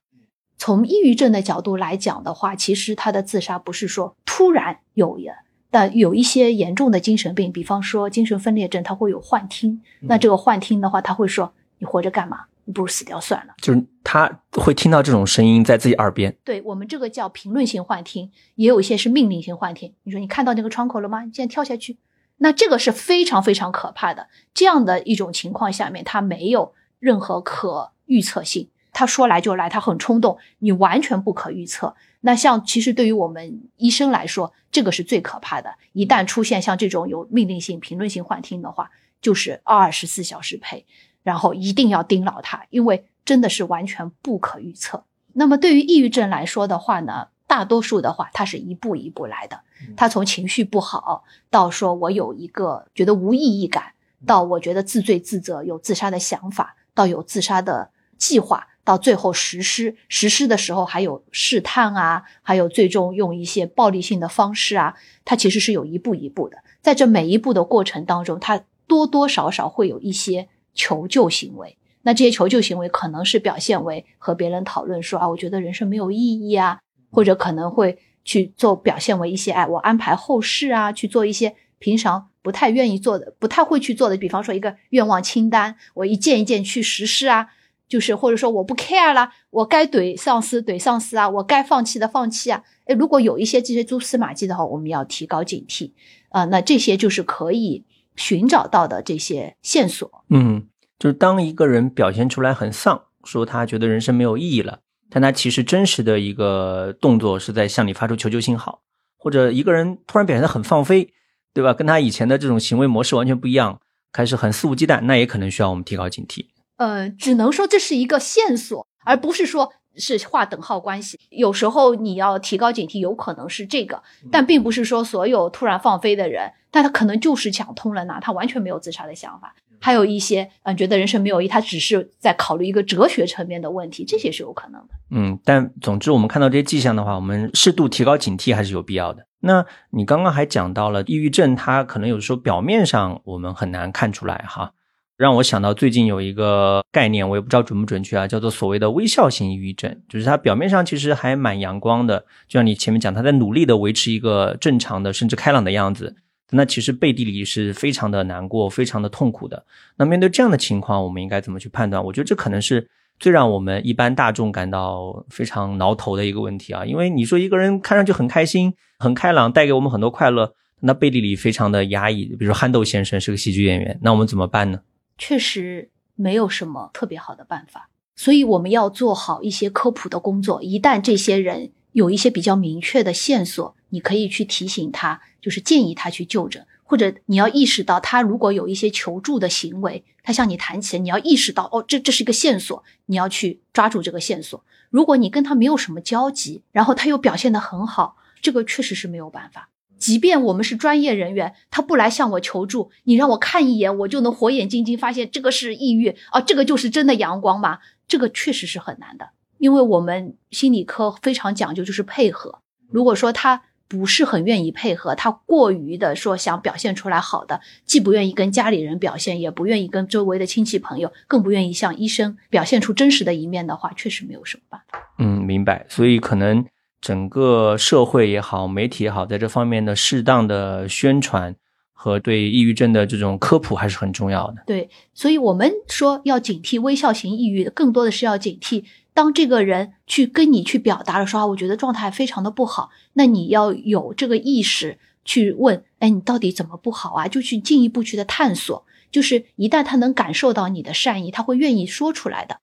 D: 从抑郁症的角度来讲的话，其实他的自杀不是说突然有人，但有一些严重的精神病，比方说精神分裂症，他会有幻听。那这个幻听的话，他会说：“你活着干嘛？你不如死掉算了。”
C: 就是他会听到这种声音在自己耳边。
D: 对我们这个叫评论性幻听，也有一些是命令性幻听。你说你看到那个窗口了吗？你现在跳下去。那这个是非常非常可怕的，这样的一种情况下面，他没有任何可预测性，他说来就来，他很冲动，你完全不可预测。那像其实对于我们医生来说，这个是最可怕的。一旦出现像这种有命令性、评论性幻听的话，就是二十四小时陪，然后一定要盯牢他，因为真的是完全不可预测。那么对于抑郁症来说的话呢？大多数的话，它是一步一步来的。他从情绪不好到说我有一个觉得无意义感，到我觉得自罪自责，有自杀的想法，到有自杀的计划，到最后实施。实施的时候还有试探啊，还有最终用一些暴力性的方式啊。它其实是有一步一步的，在这每一步的过程当中，他多多少少会有一些求救行为。那这些求救行为可能是表现为和别人讨论说啊，我觉得人生没有意义啊，或者可能会去做表现为一些哎，我安排后事啊，去做一些平常不太愿意做的、不太会去做的，比方说一个愿望清单，我一件一件去实施啊，就是或者说我不 care 啦，我该怼上司怼上司啊，我该放弃的放弃啊，哎，如果有一些这些蛛丝马迹的话，我们要提高警惕啊，那这些就是可以寻找到的这些线索。
C: 嗯。就是当一个人表现出来很丧，说他觉得人生没有意义了，但他其实真实的一个动作是在向你发出求救信号，或者一个人突然表现得很放飞，对吧？跟他以前的这种行为模式完全不一样，开始很肆无忌惮，那也可能需要我们提高警惕。
D: 呃，只能说这是一个线索，而不是说是划等号关系。有时候你要提高警惕，有可能是这个，但并不是说所有突然放飞的人，但他可能就是想通了呢，他完全没有自杀的想法。还有一些嗯，觉得人生没有意义，他只是在考虑一个哲学层面的问题，这些是有可能的。
C: 嗯，但总之我们看到这些迹象的话，我们适度提高警惕还是有必要的。那你刚刚还讲到了抑郁症，它可能有时候表面上我们很难看出来哈，让我想到最近有一个概念，我也不知道准不准确啊，叫做所谓的微笑型抑郁症，就是它表面上其实还蛮阳光的，就像你前面讲，他在努力的维持一个正常的甚至开朗的样子。那其实背地里是非常的难过，非常的痛苦的。那面对这样的情况，我们应该怎么去判断？我觉得这可能是最让我们一般大众感到非常挠头的一个问题啊！因为你说一个人看上去很开心、很开朗，带给我们很多快乐，那背地里非常的压抑。比如憨豆先生是个喜剧演员，那我们怎么办呢？
D: 确实没有什么特别好的办法，所以我们要做好一些科普的工作。一旦这些人有一些比较明确的线索，你可以去提醒他。就是建议他去就诊，或者你要意识到他如果有一些求助的行为，他向你谈起，你要意识到哦，这这是一个线索，你要去抓住这个线索。如果你跟他没有什么交集，然后他又表现得很好，这个确实是没有办法。即便我们是专业人员，他不来向我求助，你让我看一眼，我就能火眼金睛发现这个是抑郁啊，这个就是真的阳光吗？这个确实是很难的，因为我们心理科非常讲究就是配合。如果说他。不是很愿意配合，他过于的说想表现出来好的，既不愿意跟家里人表现，也不愿意跟周围的亲戚朋友，更不愿意向医生表现出真实的一面的话，确实没有什么办法。
C: 嗯，明白。所以可能整个社会也好，媒体也好，在这方面的适当的宣传和对抑郁症的这种科普还是很重要的。
D: 对，所以我们说要警惕微笑型抑郁，更多的是要警惕。当这个人去跟你去表达了说啊，我觉得状态非常的不好，那你要有这个意识去问，哎，你到底怎么不好啊？就去进一步去的探索。就是一旦他能感受到你的善意，他会愿意说出来的，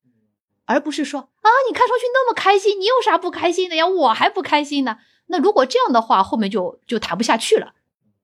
D: 而不是说啊，你看上去那么开心，你有啥不开心的呀？我还不开心呢。那如果这样的话，后面就就谈不下去了。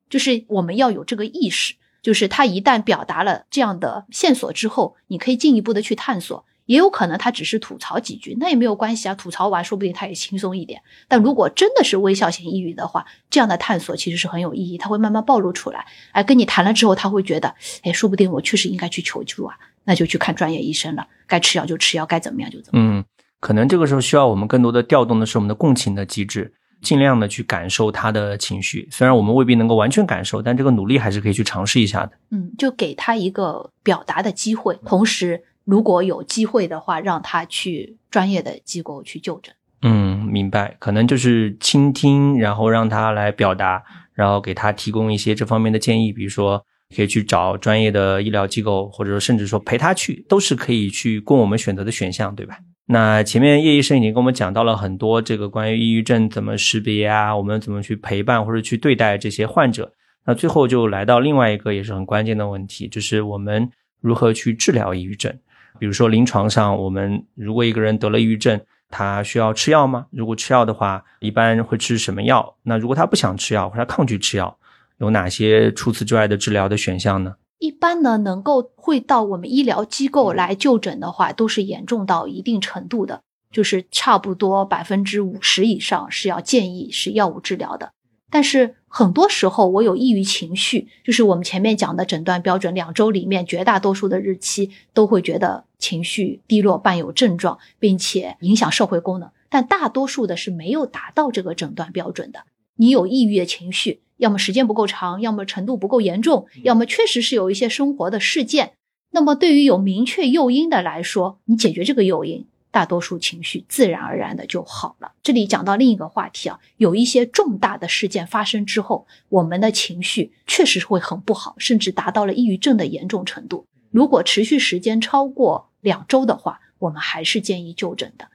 D: 就是我们要有这个意识，就是他一旦表达了这样的线索之后，你可以进一步的去探索。也有可能他只是吐槽几句，那也没有关系啊。吐槽完，说不定他也轻松一点。但如果真的是微笑型抑郁的话，这样的探索其实是很有意义，他会慢慢暴露出来。哎，跟你谈了之后，他会觉得，哎，说不定我确实应该去求助啊，那就去看专业医生了。该吃药就吃药，该怎么样就怎么样。
C: 嗯，可能这个时候需要我们更多的调动的是我们的共情的机制，尽量的去感受他的情绪。虽然我们未必能够完全感受，但这个努力还是可以去尝试一下的。
D: 嗯，就给他一个表达的机会，同时。如果有机会的话，让他去专业的机构去就诊。
C: 嗯，明白。可能就是倾听，然后让他来表达，然后给他提供一些这方面的建议，比如说可以去找专业的医疗机构，或者说甚至说陪他去，都是可以去供我们选择的选项，对吧？那前面叶医生已经跟我们讲到了很多这个关于抑郁症怎么识别啊，我们怎么去陪伴或者去对待这些患者。那最后就来到另外一个也是很关键的问题，就是我们如何去治疗抑郁症。比如说，临床上，我们如果一个人得了抑郁症，他需要吃药吗？如果吃药的话，一般会吃什么药？那如果他不想吃药，或者他抗拒吃药，有哪些除此之外的治疗的选项呢？
D: 一般呢，能够会到我们医疗机构来就诊的话，都是严重到一定程度的，就是差不多百分之五十以上是要建议是药物治疗的。但是很多时候，我有抑郁情绪，就是我们前面讲的诊断标准，两周里面绝大多数的日期都会觉得情绪低落，伴有症状，并且影响社会功能。但大多数的是没有达到这个诊断标准的。你有抑郁的情绪，要么时间不够长，要么程度不够严重，要么确实是有一些生活的事件，那么对于有明确诱因的来说，你解决这个诱因，大多数情绪自然而然的就好了。这里讲到另一个话题啊，有一些重大的事件发生之后，我们的情绪确实会很不好，甚至达到了抑郁症的严重程度。如果持续时间超过两周的话，我们还是建议就诊的。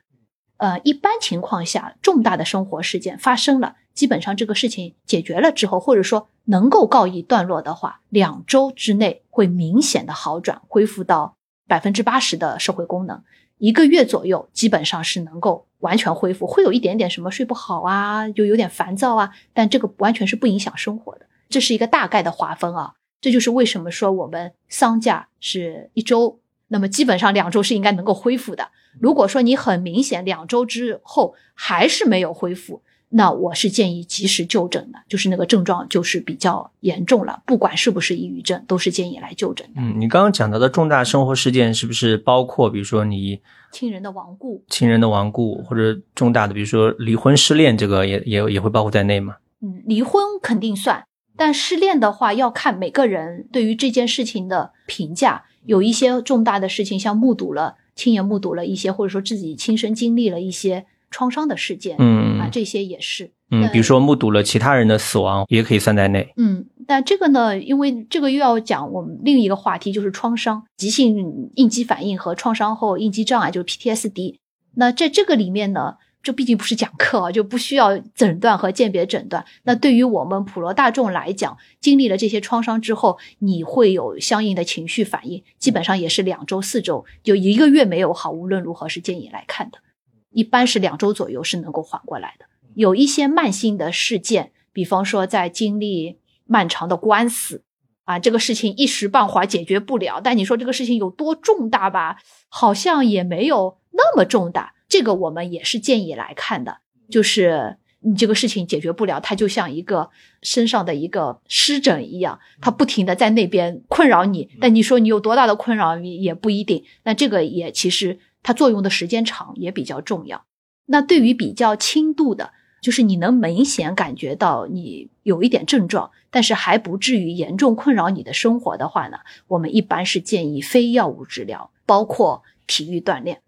D: 呃，一般情况下，重大的生活事件发生了，基本上这个事情解决了之后，或者说能够告一段落的话，两周之内会明显的好转，恢复到百分之八十的社会功能。一个月左右，基本上是能够完全恢复，会有一点点什么睡不好啊，就有点烦躁啊，但这个完全是不影响生活的。这是一个大概的划分啊，这就是为什么说我们丧假是一周，那么基本上两周是应该能够恢复的。如果说你很明显两周之后还是没有恢复，那我是建议及时就诊的，就是那个症状就是比较严重了，不管是不是抑郁症，都是建议来就诊的。
C: 嗯，你刚刚讲到的重大生活事件是不是包括，比如说你
D: 亲人的亡故、
C: 亲人的亡故，或者重大的，比如说离婚、失恋，这个也也也会包括在内吗？
D: 嗯，离婚肯定算，但失恋的话要看每个人对于这件事情的评价，有一些重大的事情，像目睹了。亲眼目睹了一些，或者说自己亲身经历了一些创伤的事件，
C: 嗯
D: 啊，这些也是，
C: 嗯，比如说目睹了其他人的死亡，也可以算在内。
D: 嗯，但这个呢，因为这个又要讲我们另一个话题，就是创伤、急性应激反应和创伤后应激障碍，就是 PTSD。那在这个里面呢？这毕竟不是讲课啊，就不需要诊断和鉴别诊断。那对于我们普罗大众来讲，经历了这些创伤之后，你会有相应的情绪反应，基本上也是两周、四周，就一个月没有好，无论如何是建议来看的。一般是两周左右是能够缓过来的。有一些慢性的事件，比方说在经历漫长的官司啊，这个事情一时半会儿解决不了。但你说这个事情有多重大吧？好像也没有那么重大。这个我们也是建议来看的，就是你这个事情解决不了，它就像一个身上的一个湿疹一样，它不停的在那边困扰你。但你说你有多大的困扰也不一定。那这个也其实它作用的时间长也比较重要。那对于比较轻度的，就是你能明显感觉到你有一点症状，但是还不至于严重困扰你的生活的话呢，我们一般是建议非药物治疗，包括体育锻炼。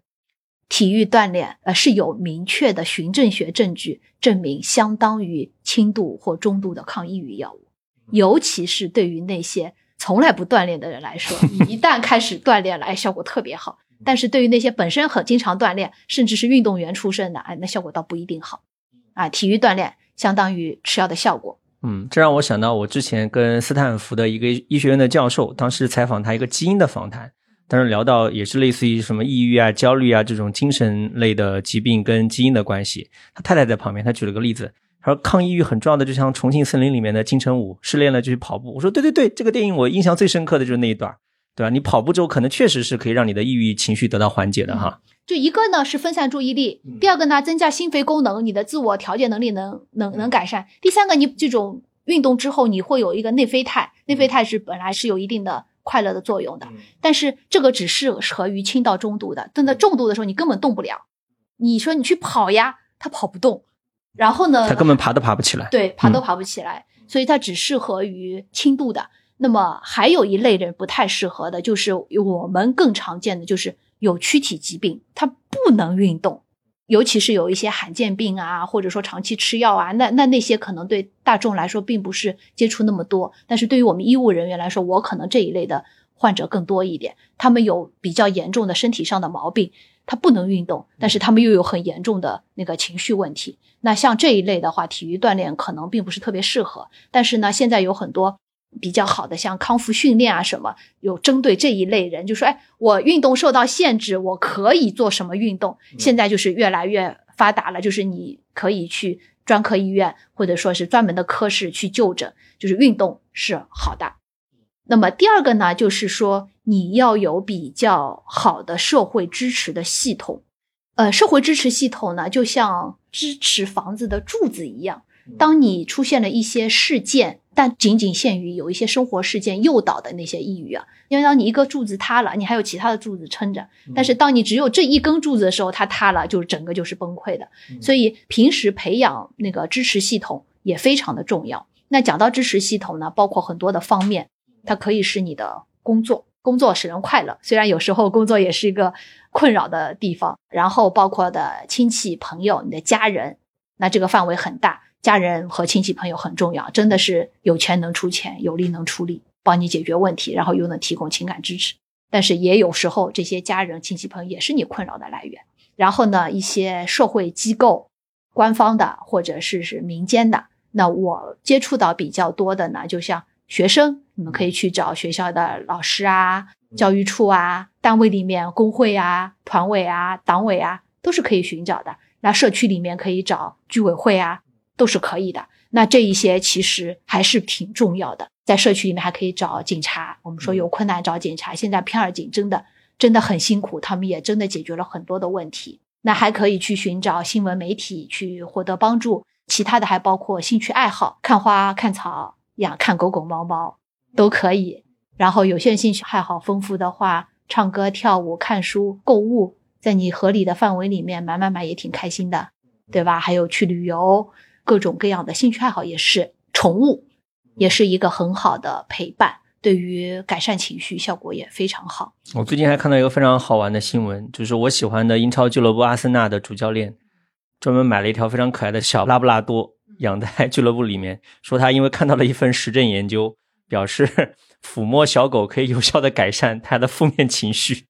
D: 体育锻炼，呃，是有明确的循证学证据证明相当于轻度或中度的抗抑郁药物，尤其是对于那些从来不锻炼的人来说，你一旦开始锻炼了，哎，效果特别好。但是对于那些本身很经常锻炼，甚至是运动员出身的，哎，那效果倒不一定好。啊，体育锻炼相当于吃药的效果。
C: 嗯，这让我想到我之前跟斯坦福的一个医学院的教授，当时采访他一个基因的访谈。当时聊到也是类似于什么抑郁啊、焦虑啊这种精神类的疾病跟基因的关系。他太太在旁边，他举了个例子，他说抗抑郁很重要的就像《重庆森林》里面的金城武，失恋了就去跑步。我说对对对，这个电影我印象最深刻的就是那一段，对吧？你跑步之后可能确实是可以让你的抑郁情绪得到缓解的哈。
D: 就一个呢是分散注意力，第二个呢增加心肺功能，你的自我调节能力能能能改善。第三个，你这种运动之后你会有一个内啡肽，内啡肽是本来是有一定的。快乐的作用的，但是这个只适合于轻到中度的。真的重度的时候，你根本动不了。你说你去跑呀，他跑不动。然后呢，
C: 他根本爬都爬不起来。
D: 对，爬都爬不起来，所以它只适合于轻度的。那么还有一类人不太适合的，就是我们更常见的，就是有躯体疾病，他不能运动。尤其是有一些罕见病啊，或者说长期吃药啊，那那那些可能对大众来说并不是接触那么多，但是对于我们医务人员来说，我可能这一类的患者更多一点。他们有比较严重的身体上的毛病，他不能运动，但是他们又有很严重的那个情绪问题。那像这一类的话，体育锻炼可能并不是特别适合。但是呢，现在有很多。比较好的，像康复训练啊什么，有针对这一类人，就说，哎，我运动受到限制，我可以做什么运动？现在就是越来越发达了，就是你可以去专科医院或者说是专门的科室去就诊，就是运动是好的。那么第二个呢，就是说你要有比较好的社会支持的系统，呃，社会支持系统呢，就像支持房子的柱子一样。当你出现了一些事件，但仅仅限于有一些生活事件诱导的那些抑郁啊，因为当你一个柱子塌了，你还有其他的柱子撑着。但是当你只有这一根柱子的时候，它塌了，就整个就是崩溃的。所以平时培养那个支持系统也非常的重要。那讲到支持系统呢，包括很多的方面，它可以是你的工作，工作使人快乐，虽然有时候工作也是一个困扰的地方。然后包括的亲戚朋友、你的家人，那这个范围很大，家人和亲戚朋友很重要，真的是有钱能出钱，有力能出力，帮你解决问题，然后又能提供情感支持。但是也有时候，这些家人、亲戚朋友也是你困扰的来源。然后呢，一些社会机构、官方的或者是是民间的，那我接触到比较多的呢，就像学生，你们可以去找学校的老师啊、教育处啊、单位里面工会啊、团委啊、党委啊，都是可以寻找的。那社区里面可以找居委会啊，都是可以的。那这一些其实还是挺重要的。在社区里面还可以找警察，我们说有困难找警察。现在片儿警真的真的很辛苦，他们也真的解决了很多的问题。那还可以去寻找新闻媒体去获得帮助，其他的还包括兴趣爱好，看花、看草、养看狗狗、猫猫都可以。然后有些人兴趣爱好丰富的话，唱歌、跳舞、看书、购物，在你合理的范围里面买买买也挺开心的，对吧？还有去旅游，各种各样的兴趣爱好也是，宠物。也是一个很好的陪伴，对于改善情绪效果也非常好。
C: 我最近还看到一个非常好玩的新闻，就是我喜欢的英超俱乐部阿森纳的主教练专门买了一条非常可爱的小拉布拉多养在 俱乐部里面，说他因为看到了一份实证研究，表示 抚摸小狗可以有效的改善他的负面情绪。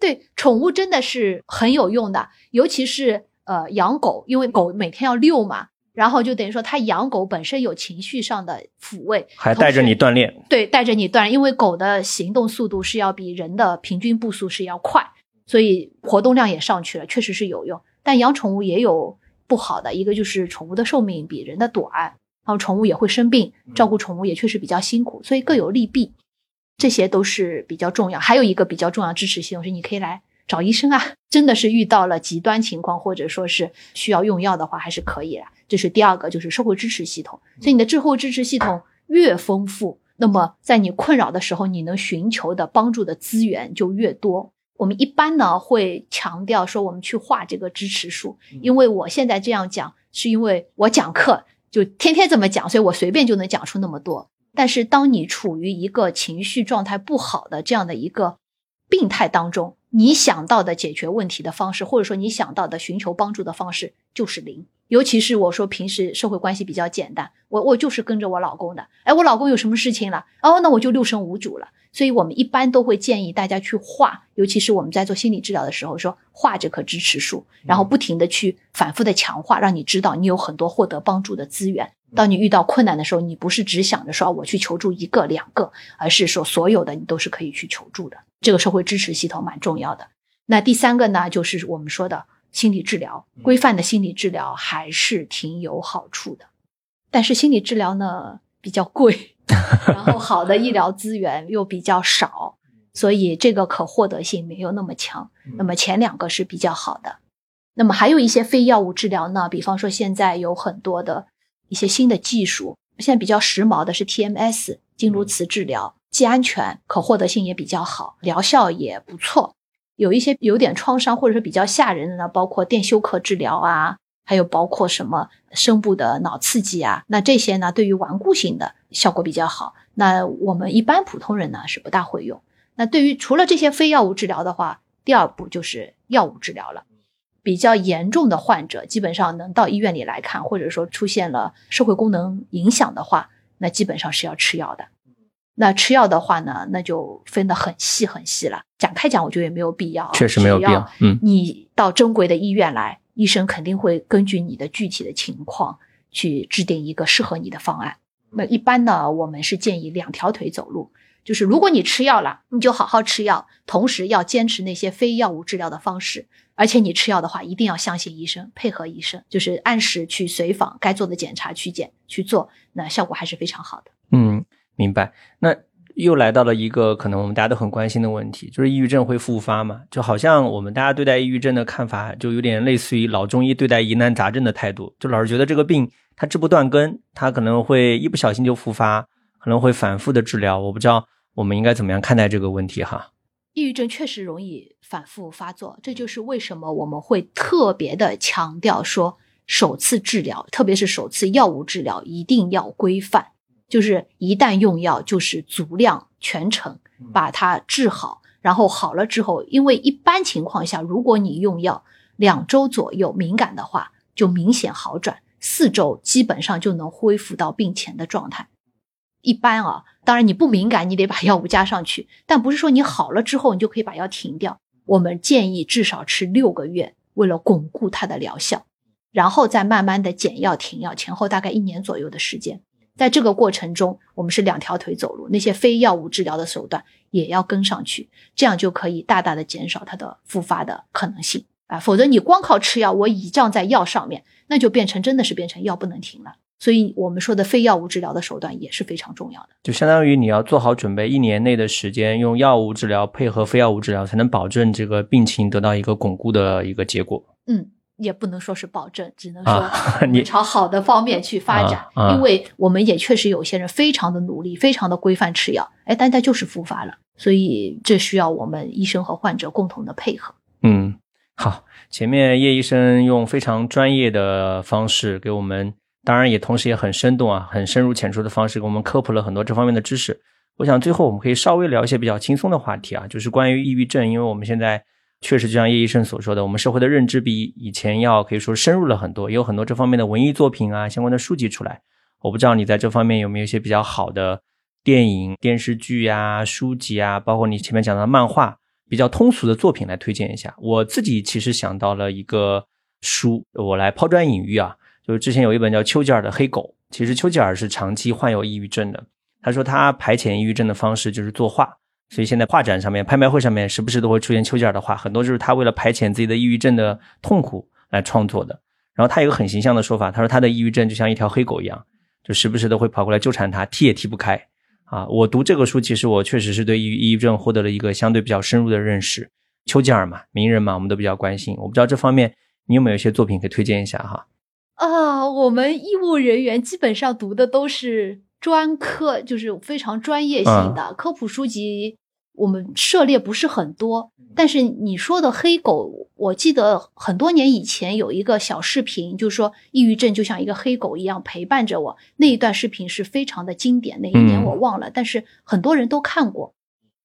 D: 对，宠物真的是很有用的，尤其是呃养狗，因为狗每天要遛嘛。然后就等于说，他养狗本身有情绪上的抚慰，
C: 还带着你锻炼。
D: 对，带着你锻炼，因为狗的行动速度是要比人的平均步速是要快，所以活动量也上去了，确实是有用。但养宠物也有不好的，一个就是宠物的寿命比人的短，然后宠物也会生病，照顾宠物也确实比较辛苦，所以各有利弊，这些都是比较重要。还有一个比较重要支持系统是，你可以来。找医生啊，真的是遇到了极端情况，或者说是需要用药的话，还是可以的。这是第二个，就是社会支持系统。所以你的滞后支持系统越丰富，那么在你困扰的时候，你能寻求的帮助的资源就越多。我们一般呢会强调说，我们去画这个支持树，因为我现在这样讲，是因为我讲课就天天这么讲，所以我随便就能讲出那么多。但是当你处于一个情绪状态不好的这样的一个病态当中，你想到的解决问题的方式，或者说你想到的寻求帮助的方式就是零。尤其是我说平时社会关系比较简单，我我就是跟着我老公的。哎，我老公有什么事情了？哦，那我就六神无主了。所以我们一般都会建议大家去画，尤其是我们在做心理治疗的时候，说画这棵支持树，然后不停的去反复的强化，让你知道你有很多获得帮助的资源。当你遇到困难的时候，你不是只想着说我去求助一个两个，而是说所有的你都是可以去求助的。这个社会支持系统蛮重要的。那第三个呢，就是我们说的心理治疗，规范的心理治疗还是挺有好处的。但是心理治疗呢比较贵，然后好的医疗资源又比较少，所以这个可获得性没有那么强。那么前两个是比较好的。那么还有一些非药物治疗呢，比方说现在有很多的。一些新的技术，现在比较时髦的是 TMS 经颅磁治疗，既安全，可获得性也比较好，疗效也不错。有一些有点创伤或者是比较吓人的呢，包括电休克治疗啊，还有包括什么深部的脑刺激啊，那这些呢对于顽固性的效果比较好。那我们一般普通人呢是不大会用。那对于除了这些非药物治疗的话，第二步就是药物治疗了。比较严重的患者，基本上能到医院里来看，或者说出现了社会功能影响的话，那基本上是要吃药的。那吃药的话呢，那就分得很细很细了。展开讲，我觉得也没有必要。
C: 确实没有必要。嗯，
D: 你到正规的医院来，医生肯定会根据你的具体的情况去制定一个适合你的方案。那一般呢，我们是建议两条腿走路，就是如果你吃药了，你就好好吃药，同时要坚持那些非药物治疗的方式。而且你吃药的话，一定要相信医生，配合医生，就是按时去随访，该做的检查去检去做，那效果还是非常好的。
C: 嗯，明白。那又来到了一个可能我们大家都很关心的问题，就是抑郁症会复发吗？就好像我们大家对待抑郁症的看法，就有点类似于老中医对待疑难杂症的态度，就老是觉得这个病它治不断根，它可能会一不小心就复发，可能会反复的治疗。我不知道我们应该怎么样看待这个问题哈。
D: 抑郁症确实容易反复发作，这就是为什么我们会特别的强调说，首次治疗，特别是首次药物治疗一定要规范。就是一旦用药，就是足量全程把它治好，然后好了之后，因为一般情况下，如果你用药两周左右敏感的话，就明显好转，四周基本上就能恢复到病前的状态。一般啊，当然你不敏感，你得把药物加上去，但不是说你好了之后你就可以把药停掉。我们建议至少吃六个月，为了巩固它的疗效，然后再慢慢的减药停药，前后大概一年左右的时间。在这个过程中，我们是两条腿走路，那些非药物治疗的手段也要跟上去，这样就可以大大的减少它的复发的可能性啊。否则你光靠吃药，我倚仗在药上面，那就变成真的是变成药不能停了。所以我们说的非药物治疗的手段也是非常重要的，
C: 就相当于你要做好准备，一年内的时间用药物治疗配合非药物治疗，才能保证这个病情得到一个巩固的一个结果。
D: 嗯。也不能说是保证，只能说 你朝好的方面去发展，因为我们也确实有些人非常的努力，非常的规范吃药，哎，但他就是复发了，所以这需要我们医生和患者共同的配合。
C: 嗯，好，前面叶医生用非常专业的方式给我们，当然也同时也很生动啊，很深入浅出的方式给我们科普了很多这方面的知识。我想最后我们可以稍微聊一些比较轻松的话题啊，就是关于抑郁症，因为我们现在。确实，就像叶医生所说的，我们社会的认知比以前要可以说深入了很多，也有很多这方面的文艺作品啊，相关的书籍出来。我不知道你在这方面有没有一些比较好的电影、电视剧呀、书籍啊，包括你前面讲的漫画，比较通俗的作品来推荐一下。我自己其实想到了一个书，我来抛砖引玉啊，就是之前有一本叫丘吉尔的《黑狗》，其实丘吉尔是长期患有抑郁症的，他说他排遣抑郁症的方式就是作画。所以现在画展上面、拍卖会上面，时不时都会出现丘吉尔的画，很多就是他为了排遣自己的抑郁症的痛苦来创作的。然后他有个很形象的说法，他说他的抑郁症就像一条黑狗一样，就时不时都会跑过来纠缠他，踢也踢不开。啊，我读这个书，其实我确实是对抑抑郁症获得了一个相对比较深入的认识。丘吉尔嘛，名人嘛，我们都比较关心。我不知道这方面你有没有一些作品可以推荐一下哈？
D: 啊，我们医务人员基本上读的都是。专科就是非常专业性的科普书籍，我们涉猎不是很多。但是你说的黑狗，我记得很多年以前有一个小视频，就是说抑郁症就像一个黑狗一样陪伴着我。那一段视频是非常的经典，哪一年我忘了，但是很多人都看过。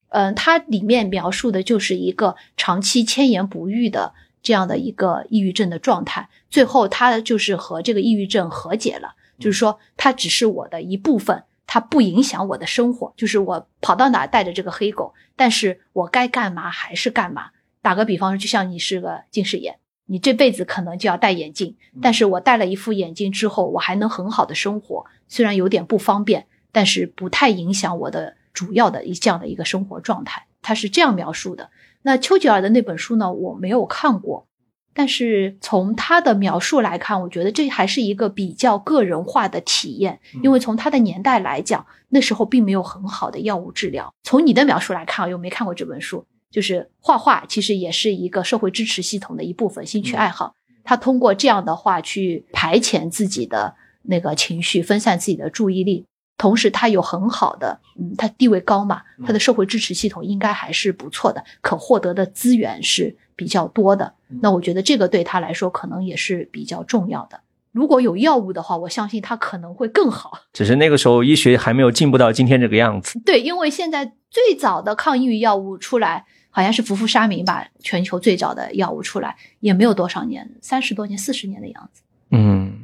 D: 嗯，它里面描述的就是一个长期千言不愈的这样的一个抑郁症的状态，最后他就是和这个抑郁症和解了。就是说，它只是我的一部分，它不影响我的生活。就是我跑到哪带着这个黑狗，但是我该干嘛还是干嘛。打个比方说，就像你是个近视眼，你这辈子可能就要戴眼镜，但是我戴了一副眼镜之后，我还能很好的生活，虽然有点不方便，但是不太影响我的主要的一这样的一个生活状态。他是这样描述的。那丘吉尔的那本书呢，我没有看过。但是从他的描述来看，我觉得这还是一个比较个人化的体验，因为从他的年代来讲，那时候并没有很好的药物治疗。从你的描述来看，又没看过这本书，就是画画其实也是一个社会支持系统的一部分，兴趣爱好。他通过这样的话去排遣自己的那个情绪，分散自己的注意力。同时，他有很好的，嗯，他地位高嘛，他的社会支持系统应该还是不错的，可获得的资源是比较多的。那我觉得这个对他来说可能也是比较重要的。如果有药物的话，我相信他可能会更好。
C: 只是那个时候医学还没有进步到今天这个样子。
D: 对，因为现在最早的抗抑郁药物出来，好像是氟呋沙明吧，全球最早的药物出来也没有多少年，三十多年、四十年的样子。
C: 嗯。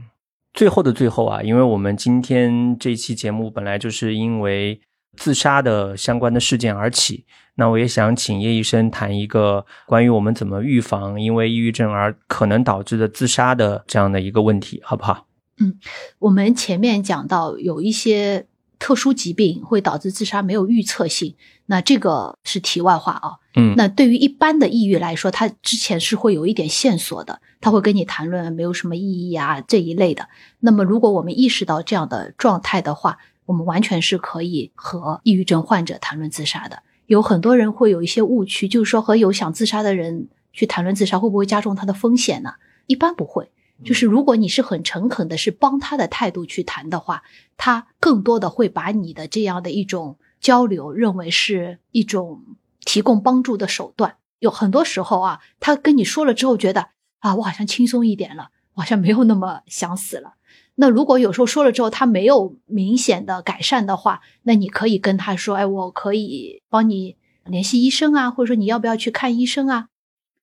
C: 最后的最后啊，因为我们今天这期节目本来就是因为自杀的相关的事件而起，那我也想请叶医生谈一个关于我们怎么预防因为抑郁症而可能导致的自杀的这样的一个问题，好不好？
D: 嗯，我们前面讲到有一些。特殊疾病会导致自杀，没有预测性。那这个是题外话啊。
C: 嗯，
D: 那对于一般的抑郁来说，它之前是会有一点线索的，他会跟你谈论没有什么意义啊这一类的。那么，如果我们意识到这样的状态的话，我们完全是可以和抑郁症患者谈论自杀的。有很多人会有一些误区，就是说和有想自杀的人去谈论自杀，会不会加重他的风险呢？一般不会。就是如果你是很诚恳的，是帮他的态度去谈的话，他更多的会把你的这样的一种交流认为是一种提供帮助的手段。有很多时候啊，他跟你说了之后，觉得啊，我好像轻松一点了，我好像没有那么想死了。那如果有时候说了之后他没有明显的改善的话，那你可以跟他说，哎，我可以帮你联系医生啊，或者说你要不要去看医生啊？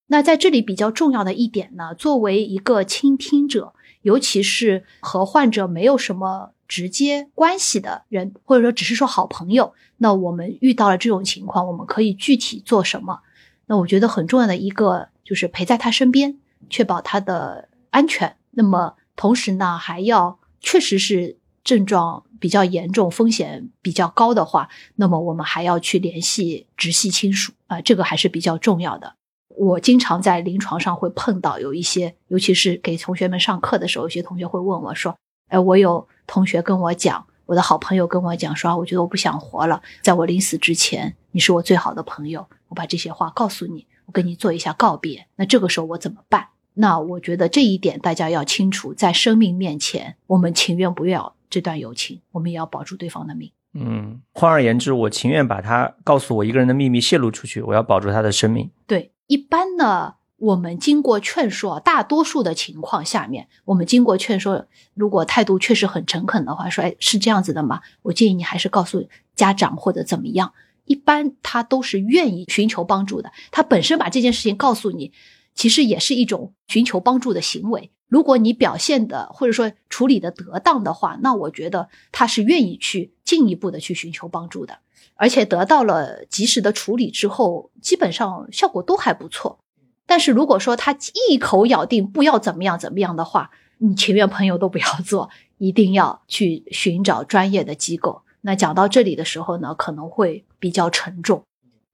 D: 那在这里比较重要的一点呢，作为一个倾听者，尤其是和患者没有什么直接关系的人，或者说只是说好朋友，那我们遇到了这种情况，我们可以具体做什么？那我觉得很重要的一个就是陪在他身边，确保他的安全。那么同时呢，还要确实是症状比较严重、风险比较高的话，那么我们还要去联系直系亲属啊，这个还是比较重要的。我经常在临床上会碰到有一些，尤其是给同学们上课的时候，有些同学会问我说：“哎，我有同学跟我讲，我的好朋友跟我讲说，我觉得我不想活了，在我临死之前，你是我最好的朋友，我把这些话告诉你，我跟你做一下告别。那这个时候我怎么办？那我觉得这一点大家要清楚，在生命面前，我们情愿不要这段友情，我们也要保住对方的命。
C: 嗯，换而言之，我情愿把他告诉我一个人的秘密泄露出去，我要保住他的生命。
D: 对。一般呢，我们经过劝说，大多数的情况下面，我们经过劝说，如果态度确实很诚恳的话，说，哎，是这样子的吗？我建议你还是告诉家长或者怎么样。一般他都是愿意寻求帮助的。他本身把这件事情告诉你，其实也是一种寻求帮助的行为。如果你表现的或者说处理的得当的话，那我觉得他是愿意去进一步的去寻求帮助的。而且得到了及时的处理之后，基本上效果都还不错。但是如果说他一口咬定不要怎么样怎么样的话，你情愿朋友都不要做，一定要去寻找专业的机构。那讲到这里的时候呢，可能会比较沉重。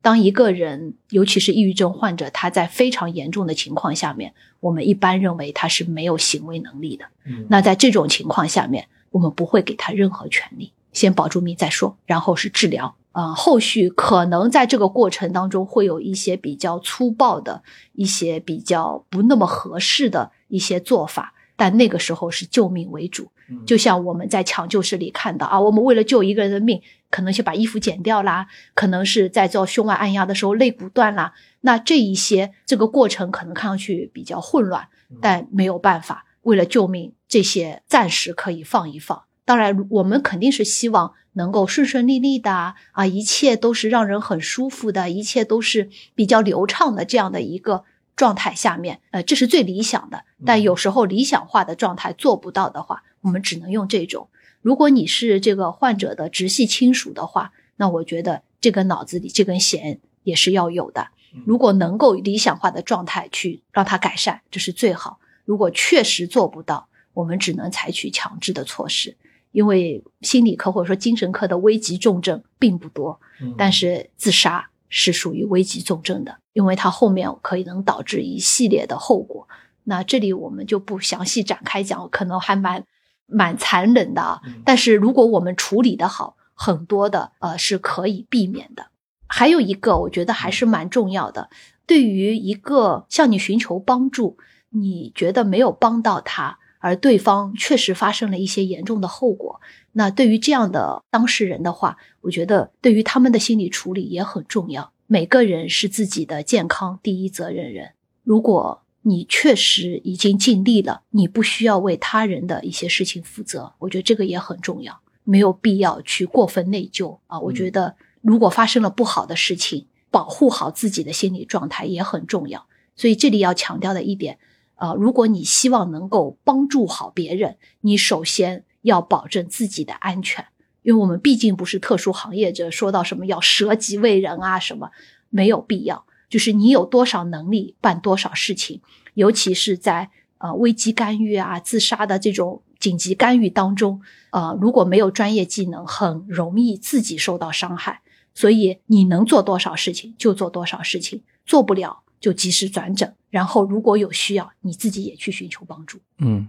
D: 当一个人，尤其是抑郁症患者，他在非常严重的情况下面，我们一般认为他是没有行为能力的。嗯那在这种情况下面，我们不会给他任何权利，先保住命再说，然后是治疗。呃，后续可能在这个过程当中会有一些比较粗暴的、一些比较不那么合适的一些做法，但那个时候是救命为主。就像我们在抢救室里看到啊，我们为了救一个人的命，可能就把衣服剪掉啦，可能是在做胸外按压的时候肋骨断啦。那这一些这个过程可能看上去比较混乱，但没有办法，为了救命，这些暂时可以放一放。当然，我们肯定是希望。能够顺顺利利的啊，一切都是让人很舒服的，一切都是比较流畅的这样的一个状态下面，呃，这是最理想的。但有时候理想化的状态做不到的话，我们只能用这种。如果你是这个患者的直系亲属的话，那我觉得这个脑子里这根弦也是要有的。如果能够理想化的状态去让它改善，这是最好。如果确实做不到，我们只能采取强制的措施。因为心理科或者说精神科的危急重症并不多，但是自杀是属于危急重症的，因为它后面可以能导致一系列的后果。那这里我们就不详细展开讲，可能还蛮蛮残忍的啊。但是如果我们处理的好，很多的呃是可以避免的。还有一个，我觉得还是蛮重要的，对于一个向你寻求帮助，你觉得没有帮到他。而对方确实发生了一些严重的后果，那对于这样的当事人的话，我觉得对于他们的心理处理也很重要。每个人是自己的健康第一责任人。如果你确实已经尽力了，你不需要为他人的一些事情负责。我觉得这个也很重要，没有必要去过分内疚啊。我觉得如果发生了不好的事情，保护好自己的心理状态也很重要。所以这里要强调的一点。啊，如果你希望能够帮助好别人，你首先要保证自己的安全，因为我们毕竟不是特殊行业者，说到什么要舍己为人啊，什么没有必要。就是你有多少能力办多少事情，尤其是在呃危机干预啊、自杀的这种紧急干预当中，呃，如果没有专业技能，很容易自己受到伤害。所以你能做多少事情就做多少事情，做不了。就及时转诊，然后如果有需要，你自己也去寻求帮助。
C: 嗯，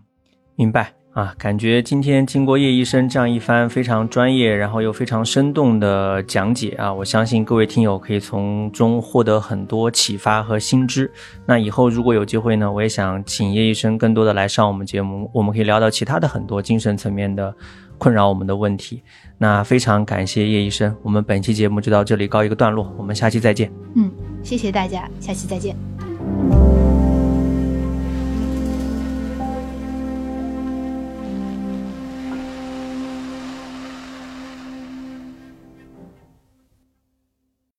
C: 明白啊。感觉今天经过叶医生这样一番非常专业，然后又非常生动的讲解啊，我相信各位听友可以从中获得很多启发和新知。那以后如果有机会呢，我也想请叶医生更多的来上我们节目，我们可以聊到其他的很多精神层面的困扰我们的问题。那非常感谢叶医生，我们本期节目就到这里告一个段落，我们下期再见。
D: 嗯。谢谢大家，下期再见。